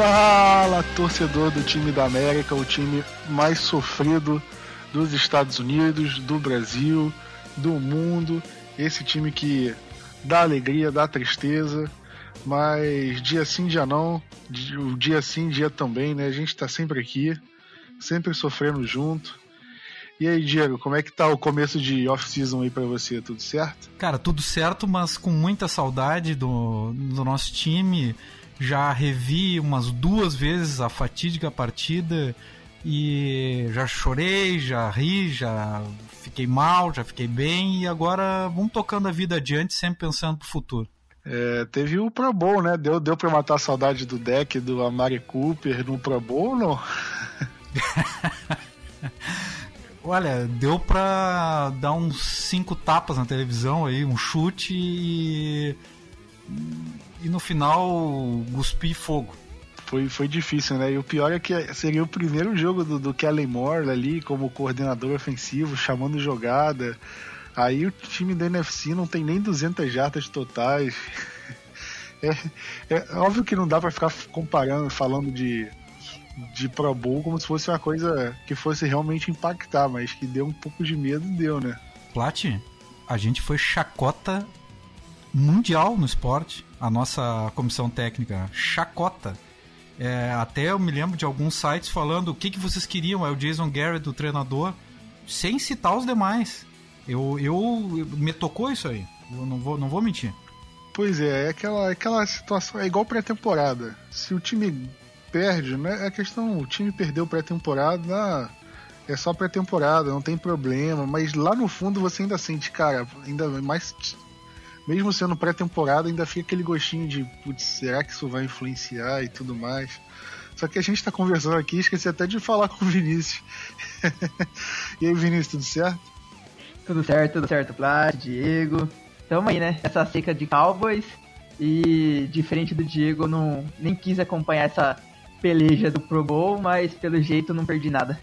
Fala, torcedor do time da América, o time mais sofrido dos Estados Unidos, do Brasil, do mundo. Esse time que dá alegria, dá tristeza, mas dia sim, dia não, dia sim, dia também, né? A gente tá sempre aqui, sempre sofrendo junto. E aí, Diego, como é que tá o começo de off-season aí pra você? Tudo certo? Cara, tudo certo, mas com muita saudade do, do nosso time. Já revi umas duas vezes a fatídica partida e já chorei, já ri, já fiquei mal, já fiquei bem e agora vamos tocando a vida adiante, sempre pensando pro futuro. É, teve o Pro Bowl, né? Deu, deu pra matar a saudade do deck do Amari Cooper no Pro Bowl ou não? Olha, deu pra dar uns cinco tapas na televisão aí, um chute e. E no final, cuspir fogo. Foi, foi difícil, né? E o pior é que seria o primeiro jogo do, do Kellen Moore ali como coordenador ofensivo, chamando jogada. Aí o time da NFC não tem nem 200 jardas totais. É, é óbvio que não dá para ficar comparando, falando de, de Pro Bowl como se fosse uma coisa que fosse realmente impactar, mas que deu um pouco de medo, deu, né? Plat, a gente foi chacota mundial no esporte, a nossa comissão técnica. Chacota. É, até eu me lembro de alguns sites falando o que, que vocês queriam, é o Jason Garrett, o treinador, sem citar os demais. Eu, eu me tocou isso aí. Eu não vou, não vou mentir. Pois é, é aquela, aquela situação, é igual pré-temporada. Se o time perde, né? É questão, o time perdeu pré-temporada, é só pré-temporada, não tem problema, mas lá no fundo você ainda sente, cara, ainda mais mesmo sendo pré-temporada, ainda fica aquele gostinho de, putz, será que isso vai influenciar e tudo mais. Só que a gente tá conversando aqui, esqueci até de falar com o Vinícius. e aí, Vinícius, tudo certo? Tudo certo, tudo certo, Plat, Diego. Tamo aí, né? Essa seca de Cowboys. E diferente do Diego, não nem quis acompanhar essa peleja do Pro Bowl, mas pelo jeito não perdi nada.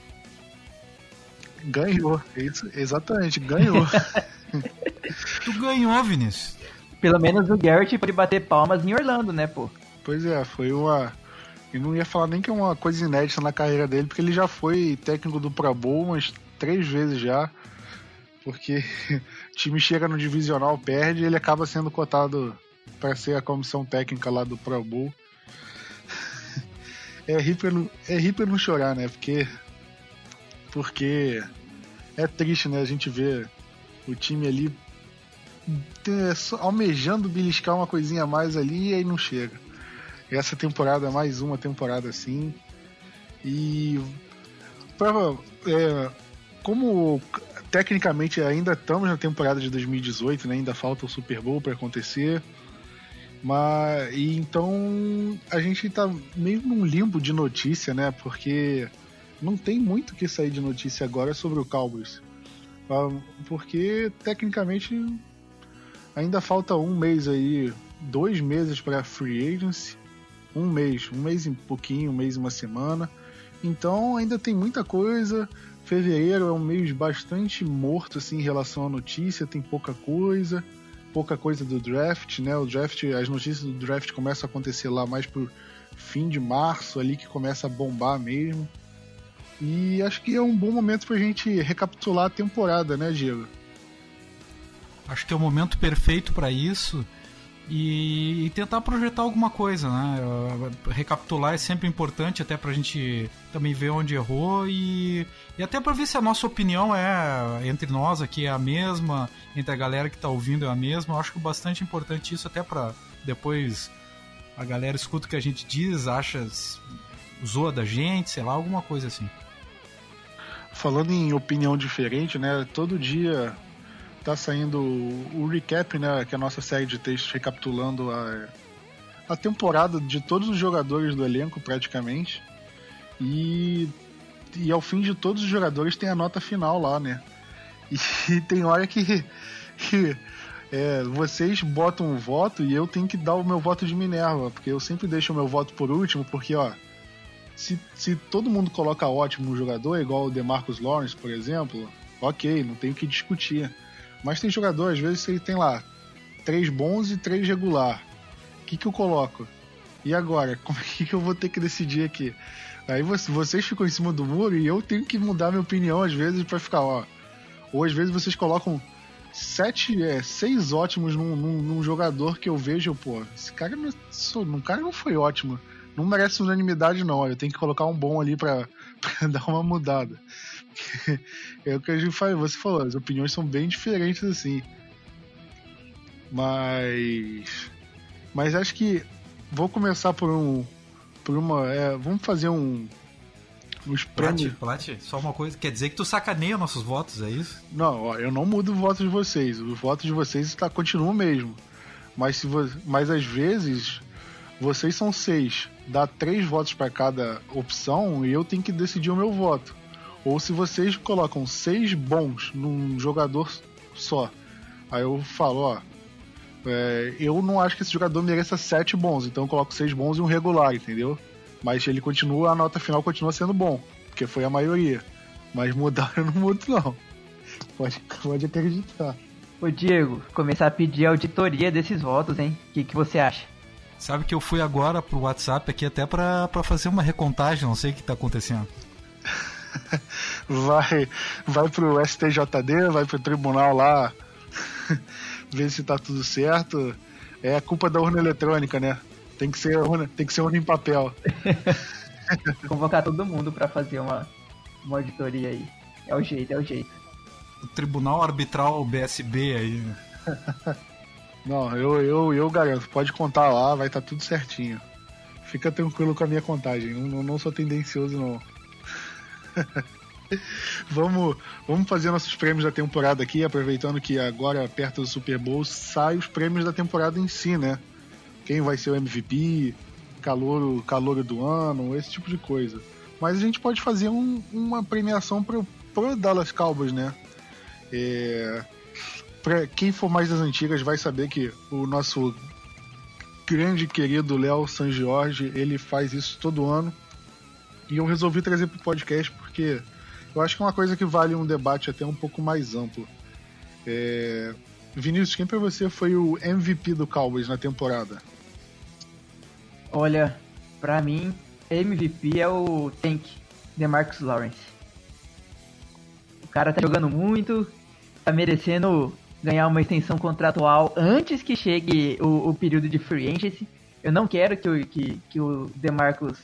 Ganhou, isso, exatamente, ganhou. tu ganhou, Vinícius. Pelo menos o Garrett pode bater palmas em Orlando, né, pô? Pois é, foi uma. Eu não ia falar nem que é uma coisa inédita na carreira dele, porque ele já foi técnico do Pro Bowl umas três vezes já. Porque o time chega no divisional, perde e ele acaba sendo cotado para ser a comissão técnica lá do Pro Bowl. É rir não, é rir pra não chorar, né? Porque. Porque é triste, né? A gente vê o time ali almejando beliscar uma coisinha a mais ali e aí não chega. Essa temporada é mais uma temporada assim. E pra, é, como tecnicamente ainda estamos na temporada de 2018, né? ainda falta o Super Bowl para acontecer. Mas e então a gente tá meio num limbo de notícia, né? Porque não tem muito que sair de notícia agora sobre o Cowboys. Porque tecnicamente ainda falta um mês aí, dois meses para free agency, um mês, um mês e pouquinho, um mês e uma semana. Então ainda tem muita coisa. Fevereiro é um mês bastante morto assim em relação à notícia, tem pouca coisa, pouca coisa do draft, né? O draft, as notícias do draft começam a acontecer lá mais pro fim de março ali que começa a bombar mesmo. E acho que é um bom momento pra gente recapitular a temporada, né, Diego? Acho que é o momento perfeito para isso. e, e, tentar projetar alguma coisa, né? Recapitular é sempre importante, até pra gente também ver onde errou e, e até pra ver se a nossa opinião é entre nós aqui é a mesma, entre a galera que tá ouvindo é a mesma. Eu acho que é bastante importante isso, até pra depois a galera escuta o que a gente diz, acha, zoa da gente, sei lá, alguma coisa assim. Falando em opinião diferente, né? Todo dia tá saindo o recap, né? Que é a nossa série de textos recapitulando a, a temporada de todos os jogadores do elenco, praticamente. E, e ao fim de todos os jogadores tem a nota final lá, né? E tem hora que, que é, vocês botam o voto e eu tenho que dar o meu voto de Minerva, porque eu sempre deixo o meu voto por último, porque ó, se, se todo mundo coloca ótimo no jogador, igual o DeMarcus Lawrence, por exemplo, ok, não tem o que discutir. Mas tem jogador, às vezes, ele tem lá três bons e três regular. O que, que eu coloco? E agora? Como é que eu vou ter que decidir aqui? Aí vocês ficam em cima do muro e eu tenho que mudar minha opinião às vezes para ficar, ó. Ou às vezes vocês colocam sete, é, seis ótimos num, num, num, jogador que eu vejo, pô, esse cara não, um cara não foi ótimo. Não merece unanimidade, não. Eu tenho que colocar um bom ali pra, pra dar uma mudada. É o que a gente faz, você falou, as opiniões são bem diferentes assim. Mas. Mas acho que vou começar por um. Por uma. É, vamos fazer um. Os prêmios. Plat, só uma coisa. Quer dizer que tu sacaneia nossos votos, é isso? Não, ó, eu não mudo o voto de vocês. O voto de vocês está, continua o mesmo. Mas, se vo... Mas às vezes vocês são seis. Dá três votos para cada opção e eu tenho que decidir o meu voto. Ou se vocês colocam seis bons num jogador só, aí eu falo, ó, é, eu não acho que esse jogador mereça sete bons, então eu coloco seis bons e um regular, entendeu? Mas ele continua, a nota final continua sendo bom, porque foi a maioria. Mas mudar eu não mudo não. Pode, pode acreditar. Ô Diego, começar a pedir auditoria desses votos, hein? O que, que você acha? Sabe que eu fui agora pro WhatsApp aqui até para fazer uma recontagem, não sei o que tá acontecendo. vai, vai pro STJD, vai pro tribunal lá, ver se tá tudo certo. É a culpa da urna eletrônica, né? Tem que ser urna, tem que ser urna em papel. Convocar todo mundo para fazer uma, uma auditoria aí. É o jeito, é o jeito. O Tribunal Arbitral BSB aí. Né? Não, eu, eu, eu garanto, pode contar lá, vai estar tá tudo certinho. Fica tranquilo com a minha contagem, não, não sou tendencioso não. vamos, vamos fazer nossos prêmios da temporada aqui, aproveitando que agora, perto do Super Bowl, sai os prêmios da temporada em si, né? Quem vai ser o MVP, calor, calor do ano, esse tipo de coisa. Mas a gente pode fazer um, uma premiação pro, pro Dallas Cowboys, né? É, pra quem for mais das antigas vai saber que o nosso grande querido Léo San Jorge, ele faz isso todo ano. E eu resolvi trazer pro podcast porque eu acho que é uma coisa que vale um debate até um pouco mais amplo. É... Vinícius, quem para você foi o MVP do Cowboys na temporada? Olha, para mim, MVP é o Tank, DeMarcus Lawrence. O cara tá jogando muito, tá merecendo ganhar uma extensão contratual antes que chegue o, o período de free agency. Eu não quero que o, que, que o DeMarcus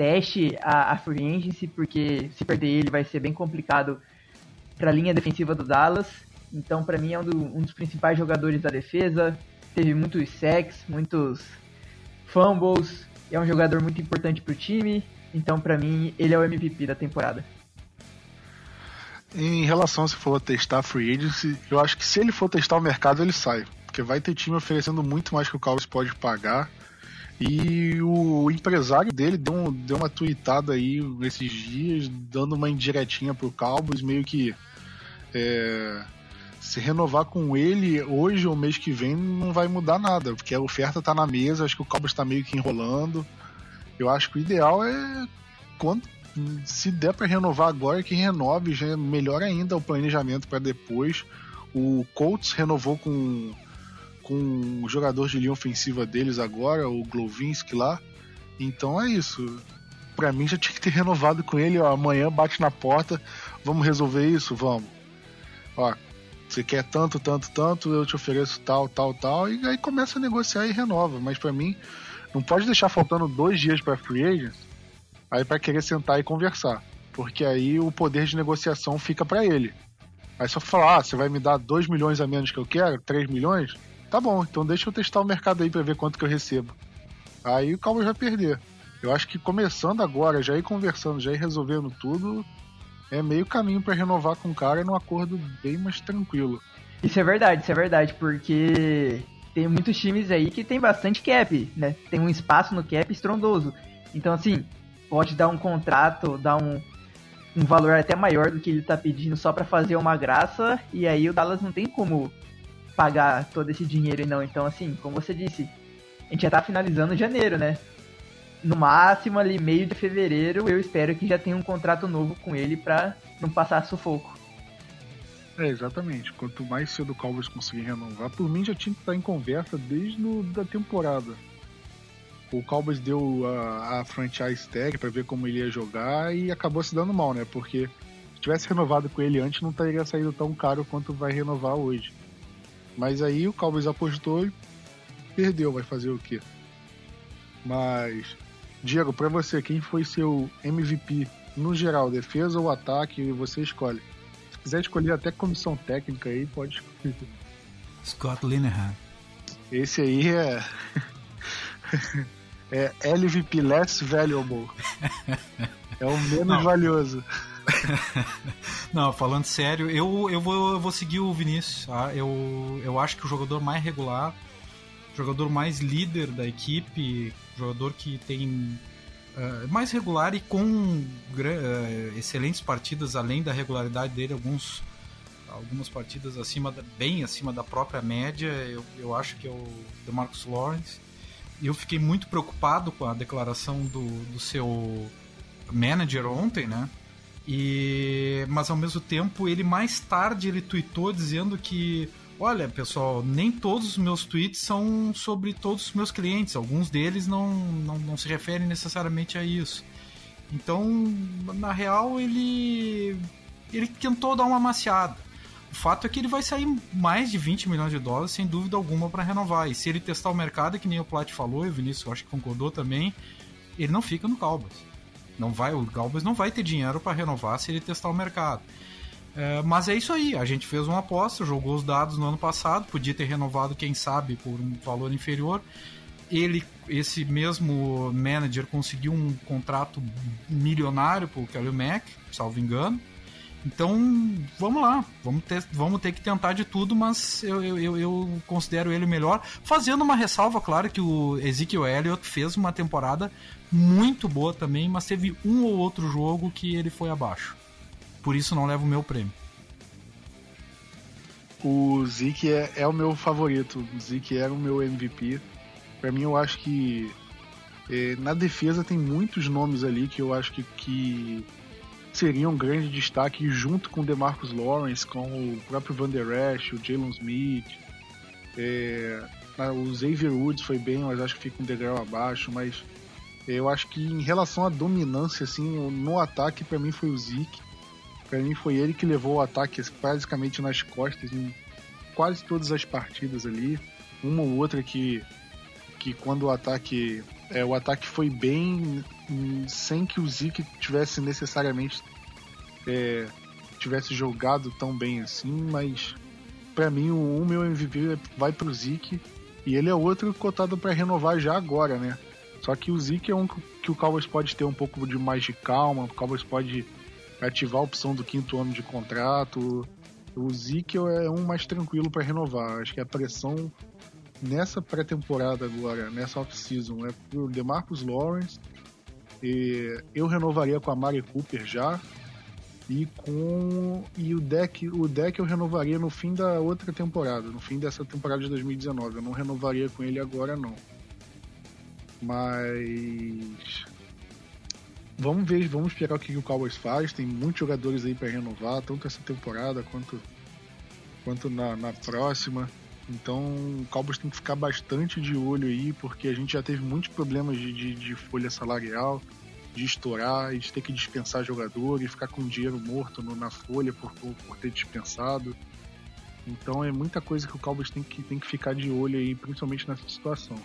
teste a, a free agency, porque se perder ele vai ser bem complicado para a linha defensiva do Dallas. Então, para mim, é um, do, um, dos principais jogadores da defesa. Teve muitos sacks, muitos fumbles. É um jogador muito importante para o time. Então, para mim, ele é o MVP da temporada. Em relação a se for testar free agency, eu acho que se ele for testar o mercado, ele sai. Porque vai ter time oferecendo muito mais que o Cowboys pode pagar. E o empresário dele deu, deu uma tweetada aí nesses dias, dando uma indiretinha pro Cowboys, meio que é, se renovar com ele hoje ou mês que vem não vai mudar nada, porque a oferta tá na mesa, acho que o Cowboys tá meio que enrolando. Eu acho que o ideal é quando se der para renovar agora que renove, já é melhor ainda o planejamento para depois. O Colts renovou com com o jogador de linha ofensiva deles agora, o Glovinski lá. Então é isso. Para mim já tinha que ter renovado com ele. Ó, amanhã bate na porta, vamos resolver isso, vamos. Ó, Você quer tanto, tanto, tanto, eu te ofereço tal, tal, tal, e aí começa a negociar e renova. Mas para mim, não pode deixar faltando dois dias para free agent, aí para querer sentar e conversar, porque aí o poder de negociação fica para ele. Aí só falar, ah, você vai me dar 2 milhões a menos que eu quero, 3 milhões? Tá bom, então deixa eu testar o mercado aí para ver quanto que eu recebo. Aí o Cowboys vai perder. Eu acho que começando agora, já ir conversando, já ir resolvendo tudo, é meio caminho para renovar com o cara num acordo bem mais tranquilo. Isso é verdade, isso é verdade, porque tem muitos times aí que tem bastante cap, né? Tem um espaço no cap estrondoso. Então, assim, pode dar um contrato, dar um, um valor até maior do que ele tá pedindo só para fazer uma graça, e aí o Dallas não tem como pagar todo esse dinheiro não. Então, assim, como você disse, a gente já tá finalizando janeiro, né? No máximo ali, meio de fevereiro, eu espero que já tenha um contrato novo com ele pra não passar sufoco. É, exatamente. Quanto mais cedo o Cowboys conseguir renovar, por mim já tinha que estar em conversa desde no, da temporada o Cowboys deu a, a franchise tag para ver como ele ia jogar e acabou se dando mal, né? Porque se tivesse renovado com ele antes, não teria saído tão caro quanto vai renovar hoje. Mas aí o Cowboys apostou e perdeu, vai fazer o quê? Mas, Diego, para você, quem foi seu MVP no geral, defesa ou ataque, você escolhe. Se quiser escolher até comissão técnica aí, pode escolher. Scott Linehan. Esse aí é. é LVP Less Valuable. É o menos Não. valioso. Não, falando sério, eu, eu, vou, eu vou seguir o Vinícius. Tá? Eu, eu acho que o jogador mais regular, jogador mais líder da equipe, jogador que tem uh, mais regular e com uh, excelentes partidas além da regularidade dele, alguns algumas partidas acima da, bem acima da própria média. Eu, eu acho que é o DeMarcus Lawrence eu fiquei muito preocupado com a declaração do, do seu manager ontem, né? E, mas ao mesmo tempo, ele mais tarde ele tweetou dizendo que, olha, pessoal, nem todos os meus tweets são sobre todos os meus clientes, alguns deles não, não, não se referem necessariamente a isso. Então, na real, ele ele tentou dar uma maciada. O fato é que ele vai sair mais de 20 milhões de dólares, sem dúvida alguma, para renovar. E se ele testar o mercado, que nem o Plat falou, e o Vinícius acho que concordou também, ele não fica no Cowboys. Não vai, o Cowboys não vai ter dinheiro para renovar se ele testar o mercado. É, mas é isso aí, a gente fez uma aposta, jogou os dados no ano passado, podia ter renovado, quem sabe, por um valor inferior. Ele, esse mesmo manager, conseguiu um contrato milionário para o Kelly Mack, salvo engano. Então, vamos lá, vamos ter, vamos ter que tentar de tudo, mas eu, eu, eu considero ele o melhor. Fazendo uma ressalva, claro, que o Ezekiel Elliott fez uma temporada muito boa também, mas teve um ou outro jogo que ele foi abaixo. Por isso não leva o meu prêmio. O Zeke é, é o meu favorito. O Zeke era o meu MVP. Para mim, eu acho que é, na defesa tem muitos nomes ali que eu acho que, que seria um grande destaque junto com o DeMarcus Lawrence, com o próprio Van Der Esch, o Jalen Smith. É, o Xavier Woods foi bem, mas acho que fica um degrau abaixo. Mas eu acho que em relação à dominância, assim, no ataque, para mim foi o Zeke. Para mim foi ele que levou o ataque basicamente nas costas em quase todas as partidas ali. Uma ou outra que, que quando o ataque é, o ataque foi bem sem que o Zeke tivesse necessariamente é, tivesse jogado tão bem assim, mas para mim o, o meu MVP vai pro Zeke e ele é outro cotado para renovar já agora, né? Só que o Zeke é um que o Cowboys pode ter um pouco de mais de calma, o Cowboys pode ativar a opção do quinto ano de contrato. O Zeke é um mais tranquilo para renovar. Acho que a pressão nessa pré-temporada agora, nessa off-season, é pro DeMarcus Lawrence. E eu renovaria com a Mari Cooper já. E com e o deck, o deck eu renovaria no fim da outra temporada, no fim dessa temporada de 2019. Eu não renovaria com ele agora não. Mas vamos ver, vamos esperar o que o Cowboys faz. Tem muitos jogadores aí para renovar, tanto essa temporada quanto quanto na, na próxima. Então o Cowboys tem que ficar bastante de olho aí, porque a gente já teve muitos problemas de, de, de folha salarial, de estourar, de ter que dispensar jogador e ficar com dinheiro morto no, na folha por, por, por, ter dispensado. Então é muita coisa que o Cowboys tem que, tem que ficar de olho aí, principalmente nessa situação.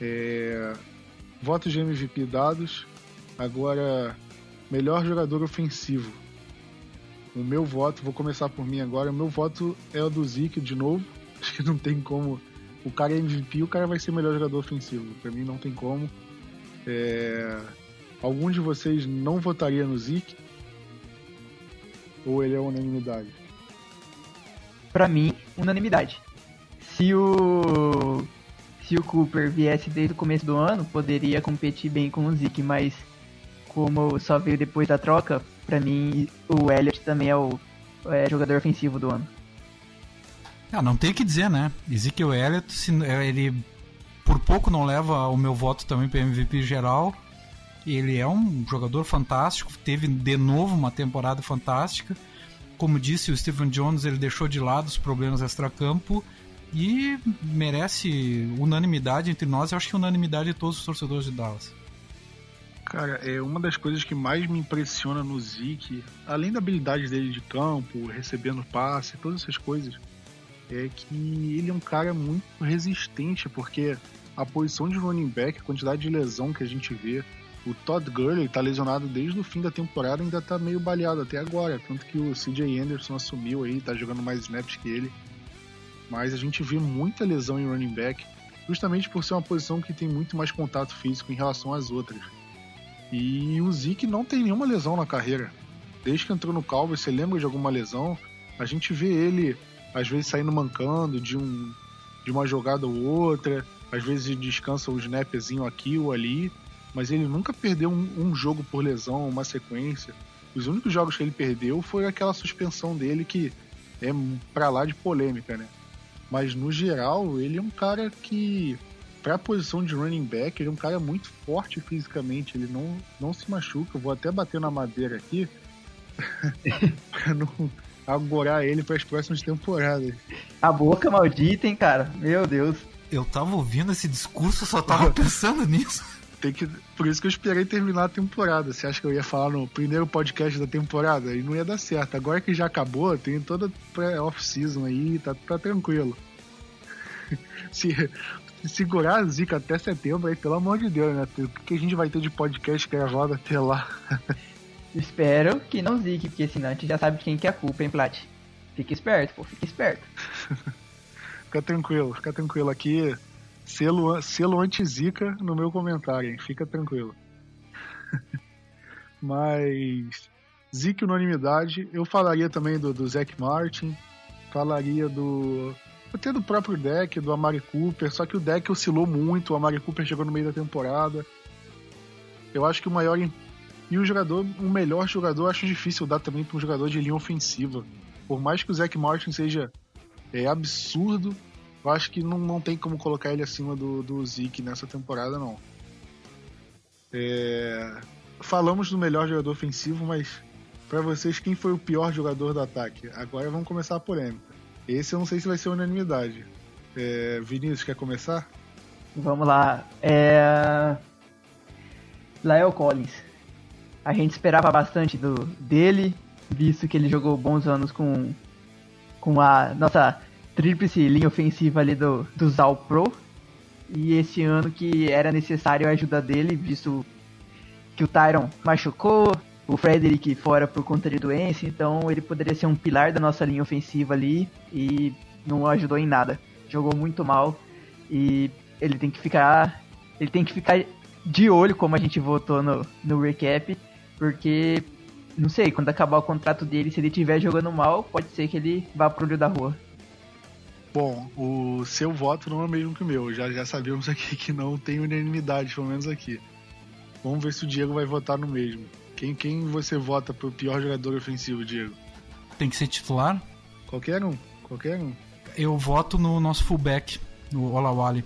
É... Votos de MVP dados. Agora, melhor jogador ofensivo. O meu voto, vou começar por mim agora. O meu voto é o do Zeke de novo. Acho que não tem como. O cara é MVP, o cara vai ser o melhor jogador ofensivo. Para mim não tem como. É... Algum de vocês não votaria no Zeke? Ou ele é unanimidade? Pra mim, unanimidade. Se o se o Cooper viesse desde o começo do ano, poderia competir bem com o Zeke, mas como só veio depois da troca, pra mim o Elliott também é o é, jogador ofensivo do ano. Ah, não tem que dizer, né? Ezekiel Elliott, se, ele por pouco não leva o meu voto também para MVP geral. Ele é um jogador fantástico, teve de novo uma temporada fantástica. Como disse o Stephen Jones, ele deixou de lado os problemas extracampo e merece unanimidade entre nós, eu acho que unanimidade de todos os torcedores de Dallas. Cara, é uma das coisas que mais me impressiona no Zeke, além da habilidade dele de campo, recebendo passe, todas essas coisas, é que ele é um cara muito resistente, porque a posição de running back, a quantidade de lesão que a gente vê, o Todd Gurley tá lesionado desde o fim da temporada, ainda tá meio baleado até agora, tanto que o CJ Anderson assumiu aí, tá jogando mais snaps que ele mas a gente vê muita lesão em running back, justamente por ser uma posição que tem muito mais contato físico em relação às outras. E o Zeke não tem nenhuma lesão na carreira. Desde que entrou no Calvo, você lembra de alguma lesão? A gente vê ele, às vezes, saindo mancando de, um, de uma jogada ou outra, às vezes descansa um snapzinho aqui ou ali, mas ele nunca perdeu um, um jogo por lesão, uma sequência. Os únicos jogos que ele perdeu foi aquela suspensão dele que é pra lá de polêmica, né? Mas no geral, ele é um cara que, para a posição de running back, ele é um cara muito forte fisicamente. Ele não, não se machuca. Eu vou até bater na madeira aqui pra não agorar ele para as próximas temporadas. A boca maldita, hein, cara? Meu Deus. Eu tava ouvindo esse discurso, só tava pensando nisso. Tem que, por isso que eu esperei terminar a temporada. Você acha que eu ia falar no primeiro podcast da temporada? E não ia dar certo. Agora que já acabou, tem toda pré-off-season aí, tá, tá tranquilo. Se, segurar a zica até setembro aí, pelo amor de Deus, né? O que a gente vai ter de podcast gravado até lá? Espero que não zique, porque senão a gente já sabe quem que é a culpa, hein, Plat? Fica esperto, pô, fica esperto. fica tranquilo, fica tranquilo. Aqui Selo, selo anti-zica no meu comentário, hein? Fica tranquilo. Mas. Zica unanimidade. Eu falaria também do, do Zac Martin. Falaria do. Até do próprio deck, do Amari Cooper. Só que o deck oscilou muito. O Amari Cooper chegou no meio da temporada. Eu acho que o maior. E o jogador, o melhor jogador, acho difícil dar também para um jogador de linha ofensiva. Por mais que o Zac Martin seja é absurdo, eu acho que não, não tem como colocar ele acima do, do Zeke nessa temporada, não. É... Falamos do melhor jogador ofensivo, mas para vocês, quem foi o pior jogador do ataque? Agora vamos começar a polêmica. Esse eu não sei se vai ser unanimidade. É... Vinícius, quer começar? Vamos lá. É... Lael Collins. A gente esperava bastante do, dele, visto que ele jogou bons anos com, com a nossa tríplice linha ofensiva ali do, do Zal Pro. E esse ano que era necessário a ajuda dele, visto que o Tyron machucou, o Frederick fora por conta de doença, então ele poderia ser um pilar da nossa linha ofensiva ali e não ajudou em nada. Jogou muito mal e ele tem que ficar. Ele tem que ficar de olho, como a gente votou no, no recap, porque não sei, quando acabar o contrato dele, se ele estiver jogando mal, pode ser que ele vá pro olho da rua. Bom, o seu voto não é o mesmo que o meu. Já, já sabemos aqui que não tem unanimidade, pelo menos aqui. Vamos ver se o Diego vai votar no mesmo. Quem, quem você vota pro pior jogador ofensivo, Diego? Tem que ser titular? Qualquer um, qualquer um. Eu voto no nosso fullback, no Olawale.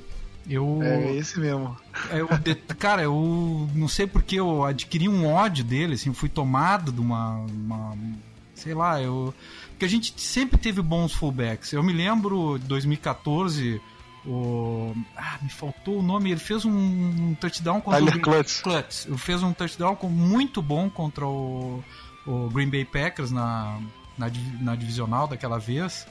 Eu, é esse mesmo. Eu, cara, eu não sei porque eu adquiri um ódio dele, assim, fui tomado de uma, uma sei lá, eu porque a gente sempre teve bons fullbacks. Eu me lembro de 2014, o. Ah, me faltou o nome. Ele fez um, um touchdown contra Tyler o. Klutz. Klutz. Ele fez um touchdown muito bom contra o, o Green Bay Packers na, na, na divisional daquela vez.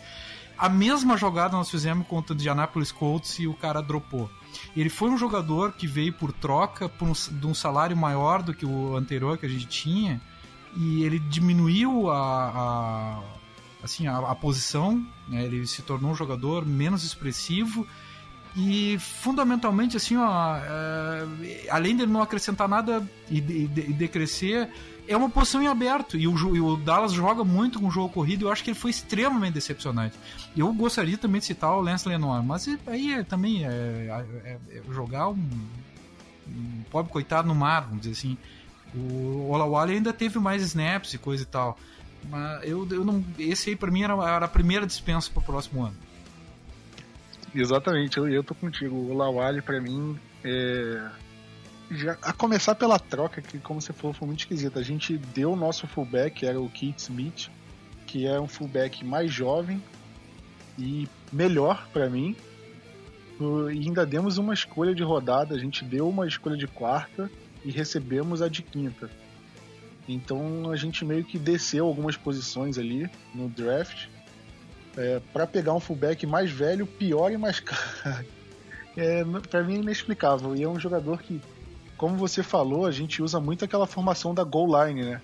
A mesma jogada nós fizemos contra o Indianapolis Colts e o cara dropou. Ele foi um jogador que veio por troca por um, de um salário maior do que o anterior que a gente tinha e ele diminuiu a, a assim a, a posição, né? ele se tornou um jogador menos expressivo e fundamentalmente assim ó, é, além de não acrescentar nada e, de, de, decrescer é uma posição em aberto e o, e o, Dallas joga muito com o jogo corrido eu acho que ele foi extremamente decepcionante. Eu gostaria também de citar o Lance Lenoir mas aí é, também é, é, é, jogar um, um pobre coitado no mar vamos dizer assim. O Olawale ainda teve mais snaps e coisa e tal mas eu, eu não esse aí para mim era, era a primeira dispensa para o próximo ano. Exatamente, eu, eu tô contigo. O Lawali, para mim, é... Já, a começar pela troca, que como você falou, foi muito esquisita. A gente deu o nosso fullback, era o Keith Smith, que é um fullback mais jovem e melhor para mim. E ainda demos uma escolha de rodada, a gente deu uma escolha de quarta e recebemos a de quinta. Então a gente meio que desceu algumas posições ali no draft é, para pegar um fullback mais velho, pior e mais caro. É, para mim é inexplicável. E é um jogador que, como você falou, a gente usa muito aquela formação da goal line, né?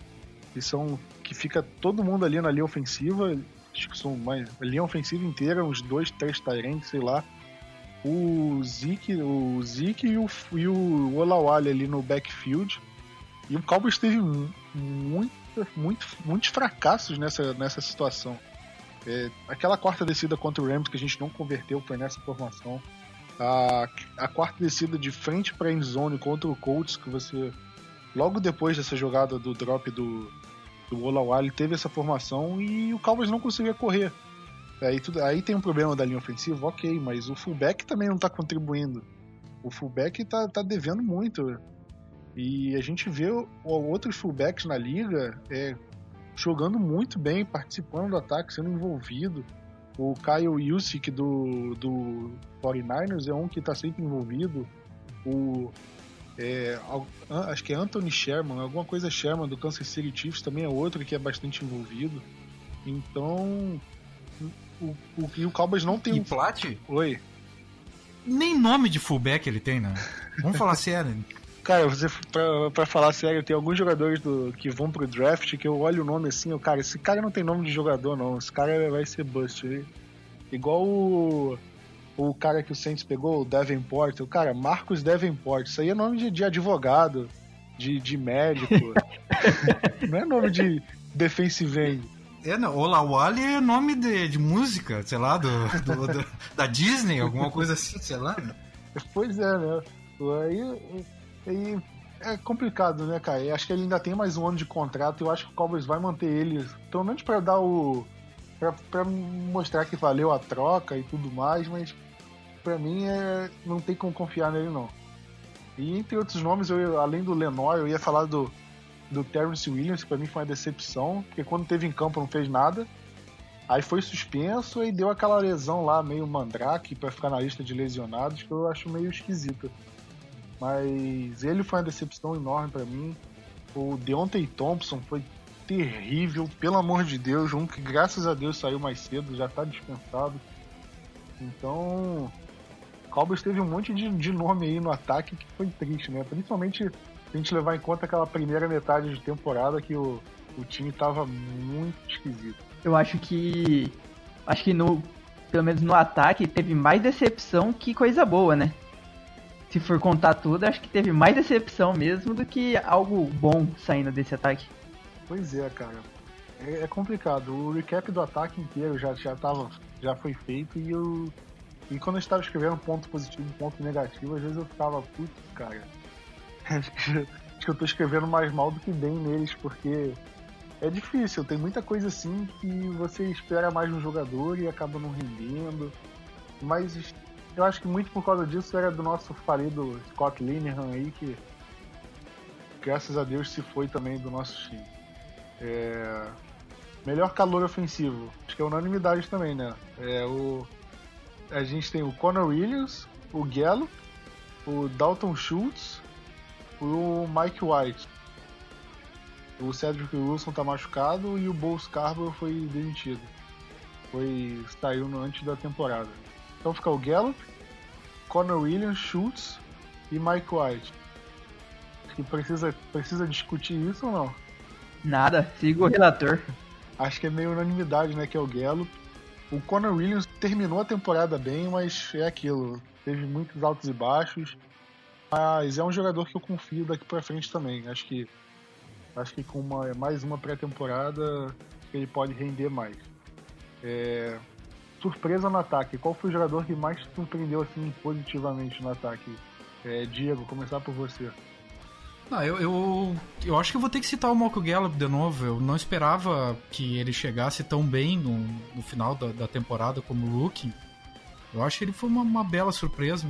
Que são que fica todo mundo ali na linha ofensiva, acho que são mais a linha ofensiva inteira, uns dois, três Tyrants, sei lá. O Zeke, o Zeke e o, e o Olawale ali no backfield. E o Cowboys teve muito, muito, muitos fracassos nessa, nessa situação. É, aquela quarta descida contra o Rams que a gente não converteu foi nessa formação. A, a quarta descida de frente para a zone contra o Colts, que você logo depois dessa jogada do drop do, do Olawale teve essa formação e o Cowboys não conseguia correr. Aí, tudo, aí tem um problema da linha ofensiva, ok, mas o fullback também não está contribuindo. O fullback está tá devendo muito. E a gente vê outros fullbacks na liga é, jogando muito bem, participando do ataque, sendo envolvido. O Kyle Yusick do, do 49ers é um que está sempre envolvido. O, é, acho que é Anthony Sherman, alguma coisa Sherman do Kansas City Chiefs também é outro que é bastante envolvido. Então, o, o, e o Cowboys não tem. E Plat? Oi. Nem nome de fullback ele tem, né? Vamos falar sério. Cara, você, pra, pra falar sério, tem alguns jogadores do, que vão pro draft que eu olho o nome assim, eu, cara, esse cara não tem nome de jogador, não. Esse cara vai ser bust. Ele, igual o, o cara que o Saints pegou, o Davenport. O cara, Marcos Davenport. Isso aí é nome de, de advogado, de, de médico. não é nome de defensive end. É, não, Olawale é nome de, de música, sei lá, do, do, do, da Disney, alguma coisa assim, sei lá. Né? Pois é, né? Aí e é complicado, né, cara? Eu acho que ele ainda tem mais um ano de contrato eu acho que o Cowboys vai manter ele, pelo menos para dar o. Pra, mostrar que valeu a troca e tudo mais, mas para mim é, não tem como confiar nele, não. E entre outros nomes, eu, além do Lenore, eu ia falar do, do Terrence Williams, que pra mim foi uma decepção, porque quando teve em campo não fez nada. Aí foi suspenso e deu aquela lesão lá, meio mandrake, para ficar na lista de lesionados, que eu acho meio esquisita. Mas ele foi uma decepção enorme para mim. O Deontay Thompson foi terrível, pelo amor de Deus, um que graças a Deus saiu mais cedo, já tá dispensado. Então, Cowboys teve um monte de, de nome aí no ataque que foi triste, né? Principalmente se a gente levar em conta aquela primeira metade de temporada que o, o time tava muito esquisito. Eu acho que. Acho que no. Pelo menos no ataque teve mais decepção que coisa boa, né? Se for contar tudo, acho que teve mais decepção mesmo do que algo bom saindo desse ataque. Pois é, cara. É, é complicado. O recap do ataque inteiro já, já, tava, já foi feito e eu. E quando eu estava escrevendo ponto positivo e ponto negativo, às vezes eu ficava, putz, cara. Acho que, eu tô escrevendo mais mal do que bem neles, porque é difícil. Tem muita coisa assim que você espera mais no jogador e acaba não rendendo. Mas eu acho que muito por causa disso era do nosso falido Scott Linehan aí, que graças a Deus se foi também do nosso time. É... Melhor calor ofensivo, acho que é unanimidade também, né? É, o... A gente tem o Conor Williams, o Gallo, o Dalton Schultz, o Mike White. O Cedric Wilson tá machucado e o Bo Scarborough foi demitido. Foi, saiu no, antes da temporada. Então fica o Gallup, Connor Williams, Schultz e Mike White. Acho que precisa, precisa discutir isso ou não? Nada, siga o relator. Acho que é meio unanimidade, né? Que é o Gallup. O Connor Williams terminou a temporada bem, mas é aquilo. Teve muitos altos e baixos. Mas é um jogador que eu confio daqui pra frente também. Acho que acho que com uma, mais uma pré-temporada ele pode render mais. É, surpresa no ataque. Qual foi o jogador que mais surpreendeu assim positivamente no ataque? É, Diego, começar por você. Não, eu, eu, eu acho que eu vou ter que citar o Malcolm Gallup de novo. Eu não esperava que ele chegasse tão bem no, no final da, da temporada como rookie. Eu acho que ele foi uma, uma bela surpresa.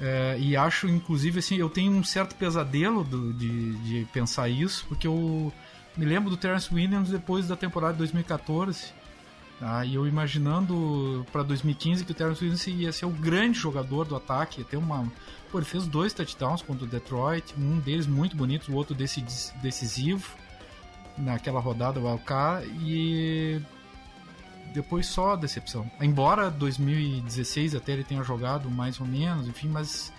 É, e acho, inclusive, assim, eu tenho um certo pesadelo do, de, de pensar isso, porque eu me lembro do Terence Williams depois da temporada de 2014. Tá? E eu imaginando para 2015 que o Terence Williams ia ser o grande jogador do ataque, ia ter uma. Pô, ele fez dois touchdowns contra o Detroit, um deles muito bonito, o outro decisivo naquela rodada Wildcard e depois só decepção. Embora 2016 até ele tenha jogado mais ou menos, enfim, mas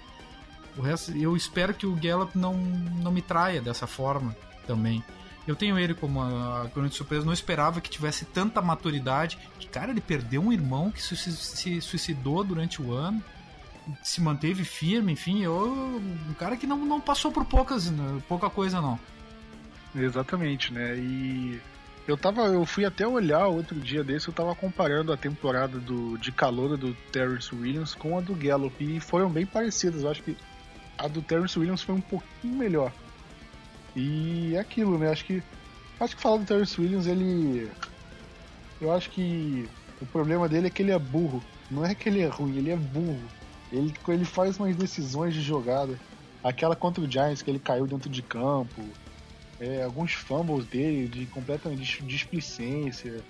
o resto eu espero que o Gallup não não me traia dessa forma também. Eu tenho ele como a grande surpresa, não esperava que tivesse tanta maturidade. Que, cara, ele perdeu um irmão que se suicidou durante o ano, se manteve firme, enfim, eu, um cara que não, não passou por poucas, né, pouca coisa, não. Exatamente, né? E eu tava, eu fui até olhar outro dia desse, eu tava comparando a temporada do, de calor do Terrence Williams com a do Gallup e foram bem parecidas. Eu acho que a do Terrence Williams foi um pouquinho melhor. E é aquilo, né? Acho que. Acho que falar do Terrence Williams, ele. Eu acho que o problema dele é que ele é burro. Não é que ele é ruim, ele é burro. Ele, ele faz umas decisões de jogada. Aquela contra o Giants que ele caiu dentro de campo. É, alguns fumbles dele de completamente displicência.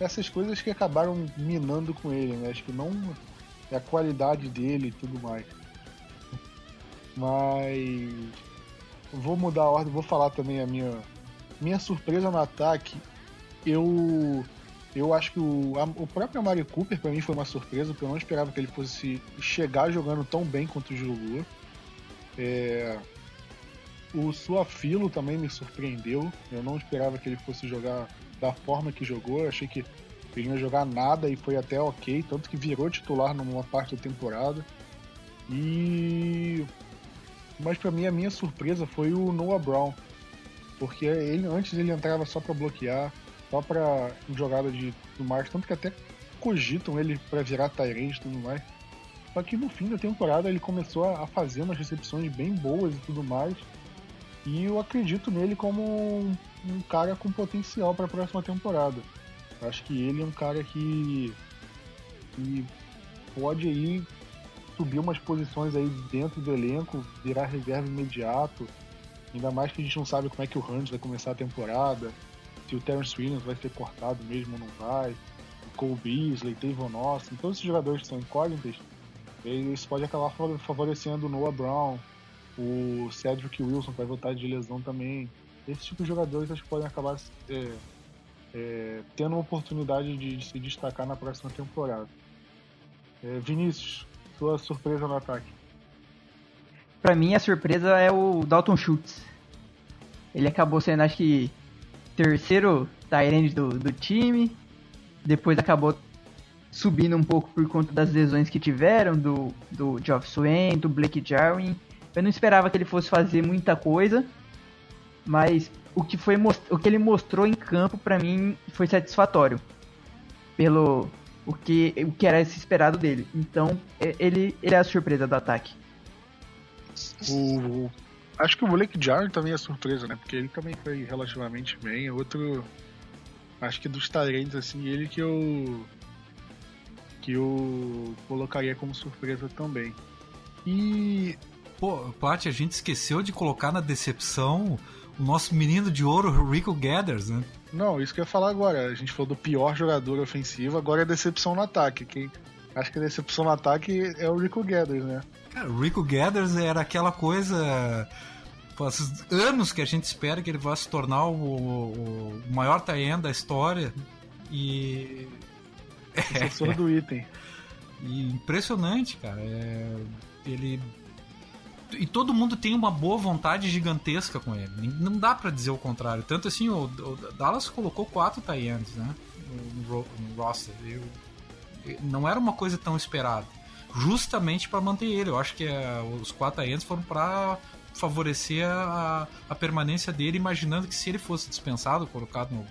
Essas coisas que acabaram minando com ele, né? Acho que não é a qualidade dele e tudo mais. Mas vou mudar a ordem, vou falar também a minha minha surpresa no ataque. Eu eu acho que o, a, o próprio Mario Cooper para mim foi uma surpresa, porque eu não esperava que ele fosse chegar jogando tão bem quanto jogou. É, o Suafilo também me surpreendeu. Eu não esperava que ele fosse jogar da forma que jogou. Eu achei que ele não ia jogar nada e foi até ok, tanto que virou titular numa parte da temporada. E mas para mim a minha surpresa foi o Noah Brown, porque ele antes ele entrava só para bloquear, só para jogada de do mais, tanto que até cogitam ele para virar Tyrande e tudo mais. Só que no fim da temporada ele começou a fazer umas recepções bem boas e tudo mais. E eu acredito nele como um, um cara com potencial para a próxima temporada. Acho que ele é um cara que, que pode aí subir umas posições aí dentro do elenco, virar reserva imediato. Ainda mais que a gente não sabe como é que o Randy vai começar a temporada, se o Terence Williams vai ser cortado mesmo ou não vai, o Cole Beasley, Tavon Austin, todos esses jogadores que são incógnitas, eles podem acabar favorecendo o Noah Brown, o Cedric Wilson que vai voltar de lesão também. Esses tipos de jogadores acho que podem acabar é, é, tendo uma oportunidade de, de, se destacar na próxima temporada. É, Vinícius, sua surpresa no ataque? Pra mim, a surpresa é o Dalton Schultz. Ele acabou sendo, acho que, terceiro Tyrande do, do time. Depois acabou subindo um pouco por conta das lesões que tiveram, do, do Geoff Swain, do Blake Jarwin. Eu não esperava que ele fosse fazer muita coisa, mas o que, foi, o que ele mostrou em campo para mim foi satisfatório. Pelo, o que, o que era esperado dele. Então, ele, ele é a surpresa do ataque. O, acho que o Blake Jarry também é surpresa, né? Porque ele também foi relativamente bem. Outro, acho que dos talentos, assim, ele que eu que eu colocaria como surpresa também. E pô, Plat, a gente esqueceu de colocar na decepção o nosso menino de ouro, Rico Gathers, né? Não, isso que eu ia falar agora. A gente falou do pior jogador ofensivo, agora é decepção no ataque. Quem, acho que a decepção no ataque é o Rico Gathers, né? Cara, o Rico Gathers era aquela coisa. Faz anos que a gente espera que ele vá se tornar o, o maior tie da história. E. Sucessor do item. E impressionante, cara. É... Ele. E todo mundo tem uma boa vontade gigantesca com ele. Não dá para dizer o contrário. Tanto assim, o, o Dallas colocou quatro Tyrants, né? No, no, roster. Eu... Não era uma coisa tão esperada. Justamente para manter ele. Eu acho que é, os quatro Tyrants foram para favorecer a, a permanência dele, imaginando que se ele fosse dispensado, colocado no,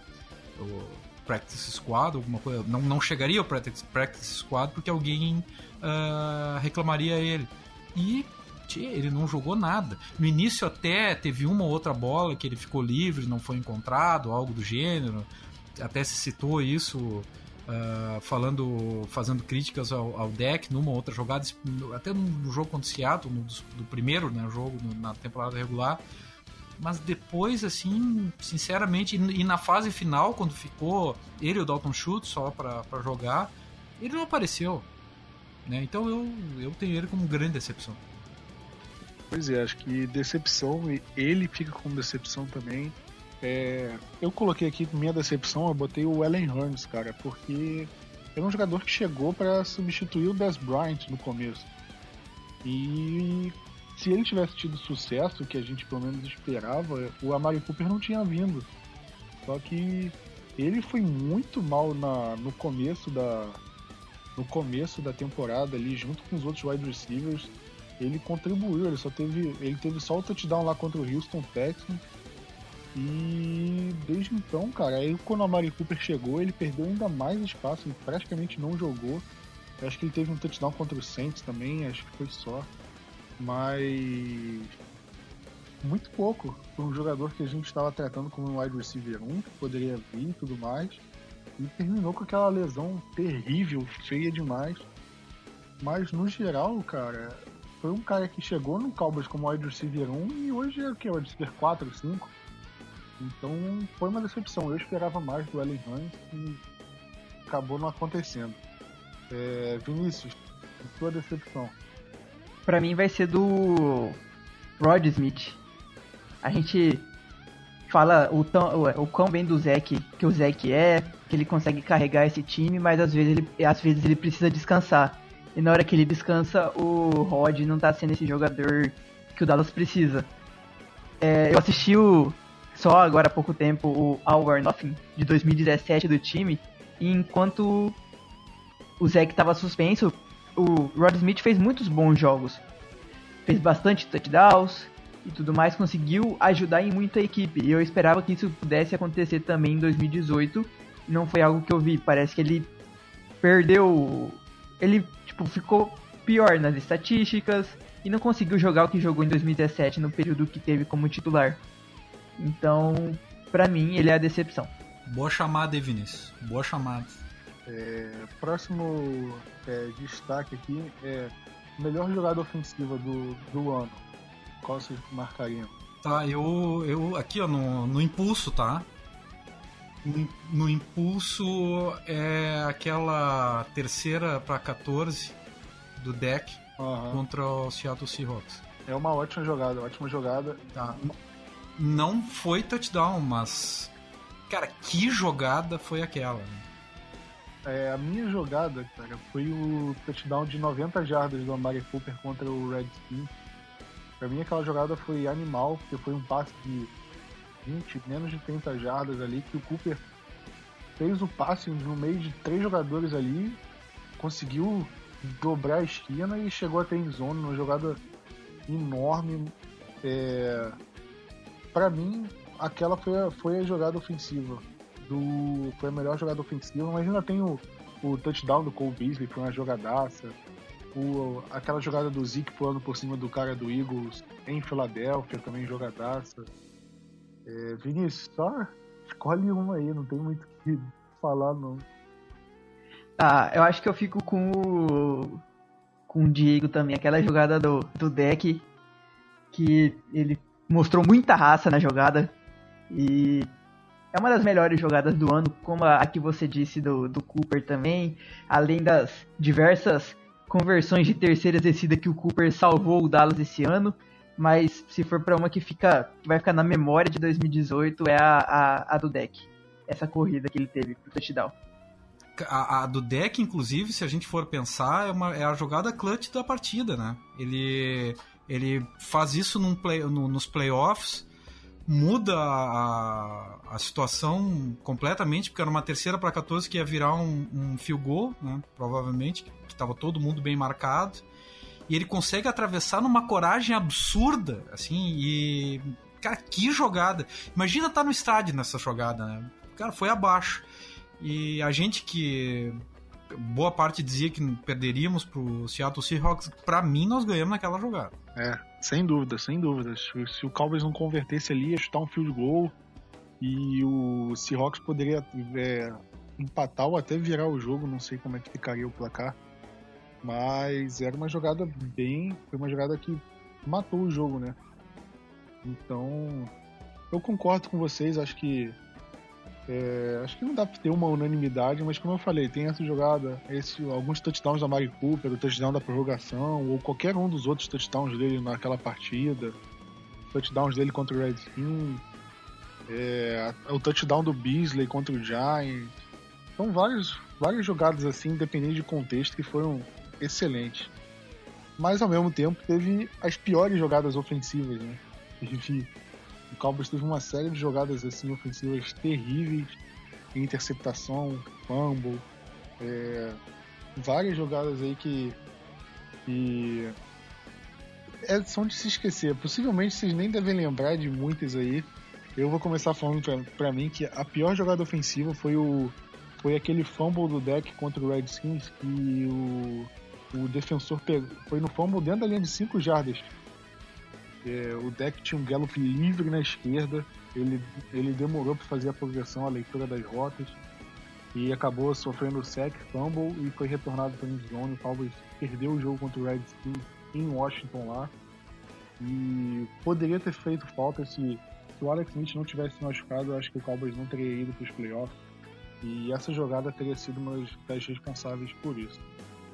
no practice squad, alguma coisa, não, não chegaria ao practice, practice squad porque alguém uh, reclamaria ele. E tchê, ele não jogou nada. No início até teve uma ou outra bola que ele ficou livre, não foi encontrado, algo do gênero. Até se citou isso Uh, falando, fazendo críticas ao, ao, deck numa outra jogada, até no jogo contra o Seattle, no, do, primeiro né, jogo no, na temporada regular. Mas depois, assim, sinceramente, e, e, na fase final, quando ficou ele e o Dalton Schultz só para jogar, ele não apareceu. Né? Então eu, eu tenho ele como grande decepção. Pois é, acho que decepção, ele fica como decepção também. É, eu coloquei aqui minha decepção, eu botei o Ellen Hearns, cara, porque é um jogador que chegou para substituir o Des Bryant no começo. E se ele tivesse tido sucesso, que a gente pelo menos esperava, o Amari Cooper não tinha vindo. Só que ele foi muito mal na, no começo da no começo da temporada ali, junto com os outros wide receivers, ele contribuiu, ele só teve ele teve só o touchdown lá contra o Houston Texans e desde então, cara, aí quando a Mari Cooper chegou, ele perdeu ainda mais espaço, ele praticamente não jogou. Eu acho que ele teve um touchdown contra o Saints também, acho que foi só. Mas muito pouco para um jogador que a gente estava tratando como um wide receiver 1, que poderia vir e tudo mais. E terminou com aquela lesão terrível, feia demais. Mas no geral, cara, foi um cara que chegou no Cowboys como wide receiver 1 e hoje é o que? Wide receiver 4, 5? Então foi uma decepção. Eu esperava mais do Ellen Hunt e acabou não acontecendo. É, Vinícius, sua decepção? Para mim vai ser do Rod Smith. A gente fala o, tão, o, o quão bem do Zeke que o Zeke é, que ele consegue carregar esse time, mas às vezes ele, às vezes ele precisa descansar. E na hora que ele descansa, o Rod não tá sendo esse jogador que o Dallas precisa. É, eu assisti o, só agora há pouco tempo o All or Nothing de 2017 do time, e enquanto o Zeke estava suspenso, o Rod Smith fez muitos bons jogos. Fez bastante touchdowns e tudo mais, conseguiu ajudar em muita equipe. E eu esperava que isso pudesse acontecer também em 2018. Não foi algo que eu vi. Parece que ele perdeu. Ele tipo, ficou pior nas estatísticas e não conseguiu jogar o que jogou em 2017 no período que teve como titular. Então, para mim, ele é a decepção. Boa chamada, Vinícius. Boa chamada. É, próximo é, destaque aqui é melhor jogada ofensiva do, do ano. Qual vocês marcariam? Tá, eu, eu aqui ó, no, no impulso, tá? No, impulso é aquela terceira para 14 do deck uhum. contra o Seattle Seahawks. É uma ótima jogada, ótima jogada. Tá não foi touchdown, mas. Cara, que jogada foi aquela? Né? É, a minha jogada, cara, foi o touchdown de 90 jardas do Amari Cooper contra o Redskins. Pra mim aquela jogada foi animal, porque foi um passe de 20, menos de 30 jardas ali, que o Cooper fez o passe no meio de três jogadores ali, conseguiu dobrar a esquina e chegou até em zona, uma jogada enorme. É, para mim, aquela foi a, foi a jogada ofensiva. Do, foi a melhor jogada ofensiva, mas ainda tem o, o touchdown do Cole Beasley, foi uma jogadaça. O, aquela jogada do Zeke pulando por cima do cara do Eagles em Filadélfia, também jogadaça. É, Vinícius, só escolhe uma aí, não tem muito o que falar não. Ah, eu acho que eu fico com o. com o Diego também, aquela jogada do, do deck que ele mostrou muita raça na jogada e é uma das melhores jogadas do ano, como a, que você disse do, do Cooper também, além das diversas conversões de terceira descida que o Cooper salvou o Dallas esse ano. Mas se for para uma que fica, vai ficar na memória de 2018 é a, a, a do deck. essa corrida que ele teve pro touchdown. A, a, do deck, inclusive, se a gente for pensar, é, uma, é a jogada clutch da partida, né? Ele, ele faz isso num play, no, nos playoffs, muda a, a situação completamente, porque era uma terceira para 14 que ia virar um, um field goal, né? Provavelmente, que estava todo mundo bem marcado. E ele consegue atravessar numa coragem absurda, assim, e. Cara, que jogada! Imagina estar tá no estádio nessa jogada, né? Cara, foi abaixo. E a gente que boa parte dizia que perderíamos pro Seattle Seahawks, para mim nós ganhamos naquela jogada. É, sem dúvida, sem dúvida. Se o Cowboys não convertesse ali, ia chutar um field goal e o Seahawks poderia é, empatar ou até virar o jogo, não sei como é que ficaria o placar. Mas era uma jogada bem. Foi uma jogada que matou o jogo, né? Então. Eu concordo com vocês, acho que. É, acho que não dá pra ter uma unanimidade, mas como eu falei, tem essa jogada, esse, alguns touchdowns da Mari Cooper, o touchdown da prorrogação, ou qualquer um dos outros touchdowns dele naquela partida, touchdowns dele contra o Redskins, é, o touchdown do Beasley contra o Giants. São vários, várias jogadas assim, independente de contexto, que foram excelente. Mas ao mesmo tempo teve as piores jogadas ofensivas, né? Teve, o Cowboys teve uma série de jogadas assim ofensivas terríveis, interceptação, fumble, é, várias jogadas aí que, que é, são de se esquecer. Possivelmente vocês nem devem lembrar de muitas aí. Eu vou começar falando pra, pra mim que a pior jogada ofensiva foi o foi aquele fumble do deck contra o Redskins que o o defensor pegou, foi no fumble dentro da linha de 5 jardas. É, o deck tinha um Gallup livre na esquerda, ele, ele demorou para fazer a progressão, a leitura das rotas, e acabou sofrendo o sec, fumble, e foi retornado para o zone. O Cowboys perdeu o jogo contra o Redskins em Washington lá, e poderia ter feito falta se, se o Alex Smith não tivesse machucado, eu acho que o Cowboys não teria ido para os playoffs, e essa jogada teria sido uma das responsáveis por isso.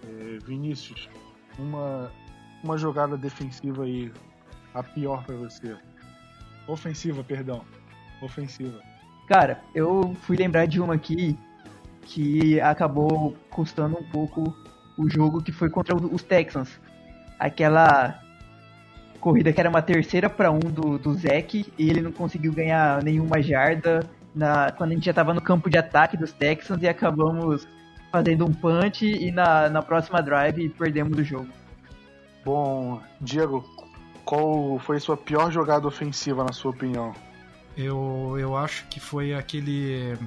É, Vinícius, uma, uma jogada defensiva aí, a pior para você. Ofensiva, perdão. Ofensiva. Cara, eu fui lembrar de uma aqui que acabou custando um pouco o jogo que foi contra os Texans. Aquela corrida que era uma terceira para um do, do Zeke e ele não conseguiu ganhar nenhuma jarda na, quando a gente já estava no campo de ataque dos Texans e acabamos fazendo um punch e na, na próxima drive perdemos o jogo. Bom, Diego, qual foi sua pior jogada ofensiva na sua opinião? Eu, eu acho que foi aquele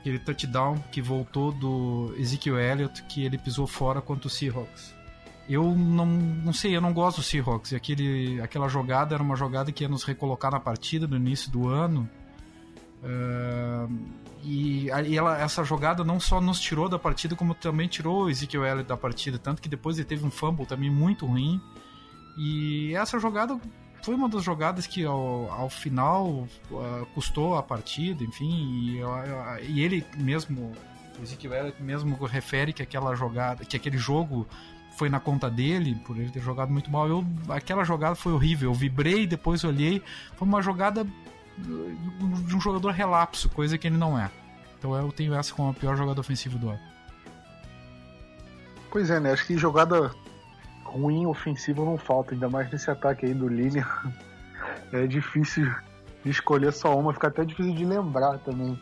aquele touchdown que voltou do Ezekiel Elliott que ele pisou fora contra o Seahawks. Eu não, não sei, eu não gosto do Seahawks. Aquele, aquela jogada era uma jogada que ia nos recolocar na partida no início do ano. Uh, e, ela, essa jogada não só nos tirou da partida, como também tirou o Ezekiel Elliott da partida. Tanto que depois ele teve um fumble também muito ruim. E essa jogada foi uma das jogadas que ao, ao final uh, custou a partida, enfim. E, uh, e ele mesmo, o Ezekiel Elliott mesmo refere que aquela jogada, que aquele jogo foi na conta dele, por ele ter jogado muito mal. Eu, aquela jogada foi horrível. Eu vibrei, depois olhei. Foi uma jogada de um jogador relapso, coisa que ele não é. Então eu tenho essa como a pior jogada ofensiva do ano. Pois é, né? Acho que jogada ruim ofensiva não falta, ainda mais nesse ataque aí do Lilian. É difícil de escolher só uma, fica até difícil de lembrar também,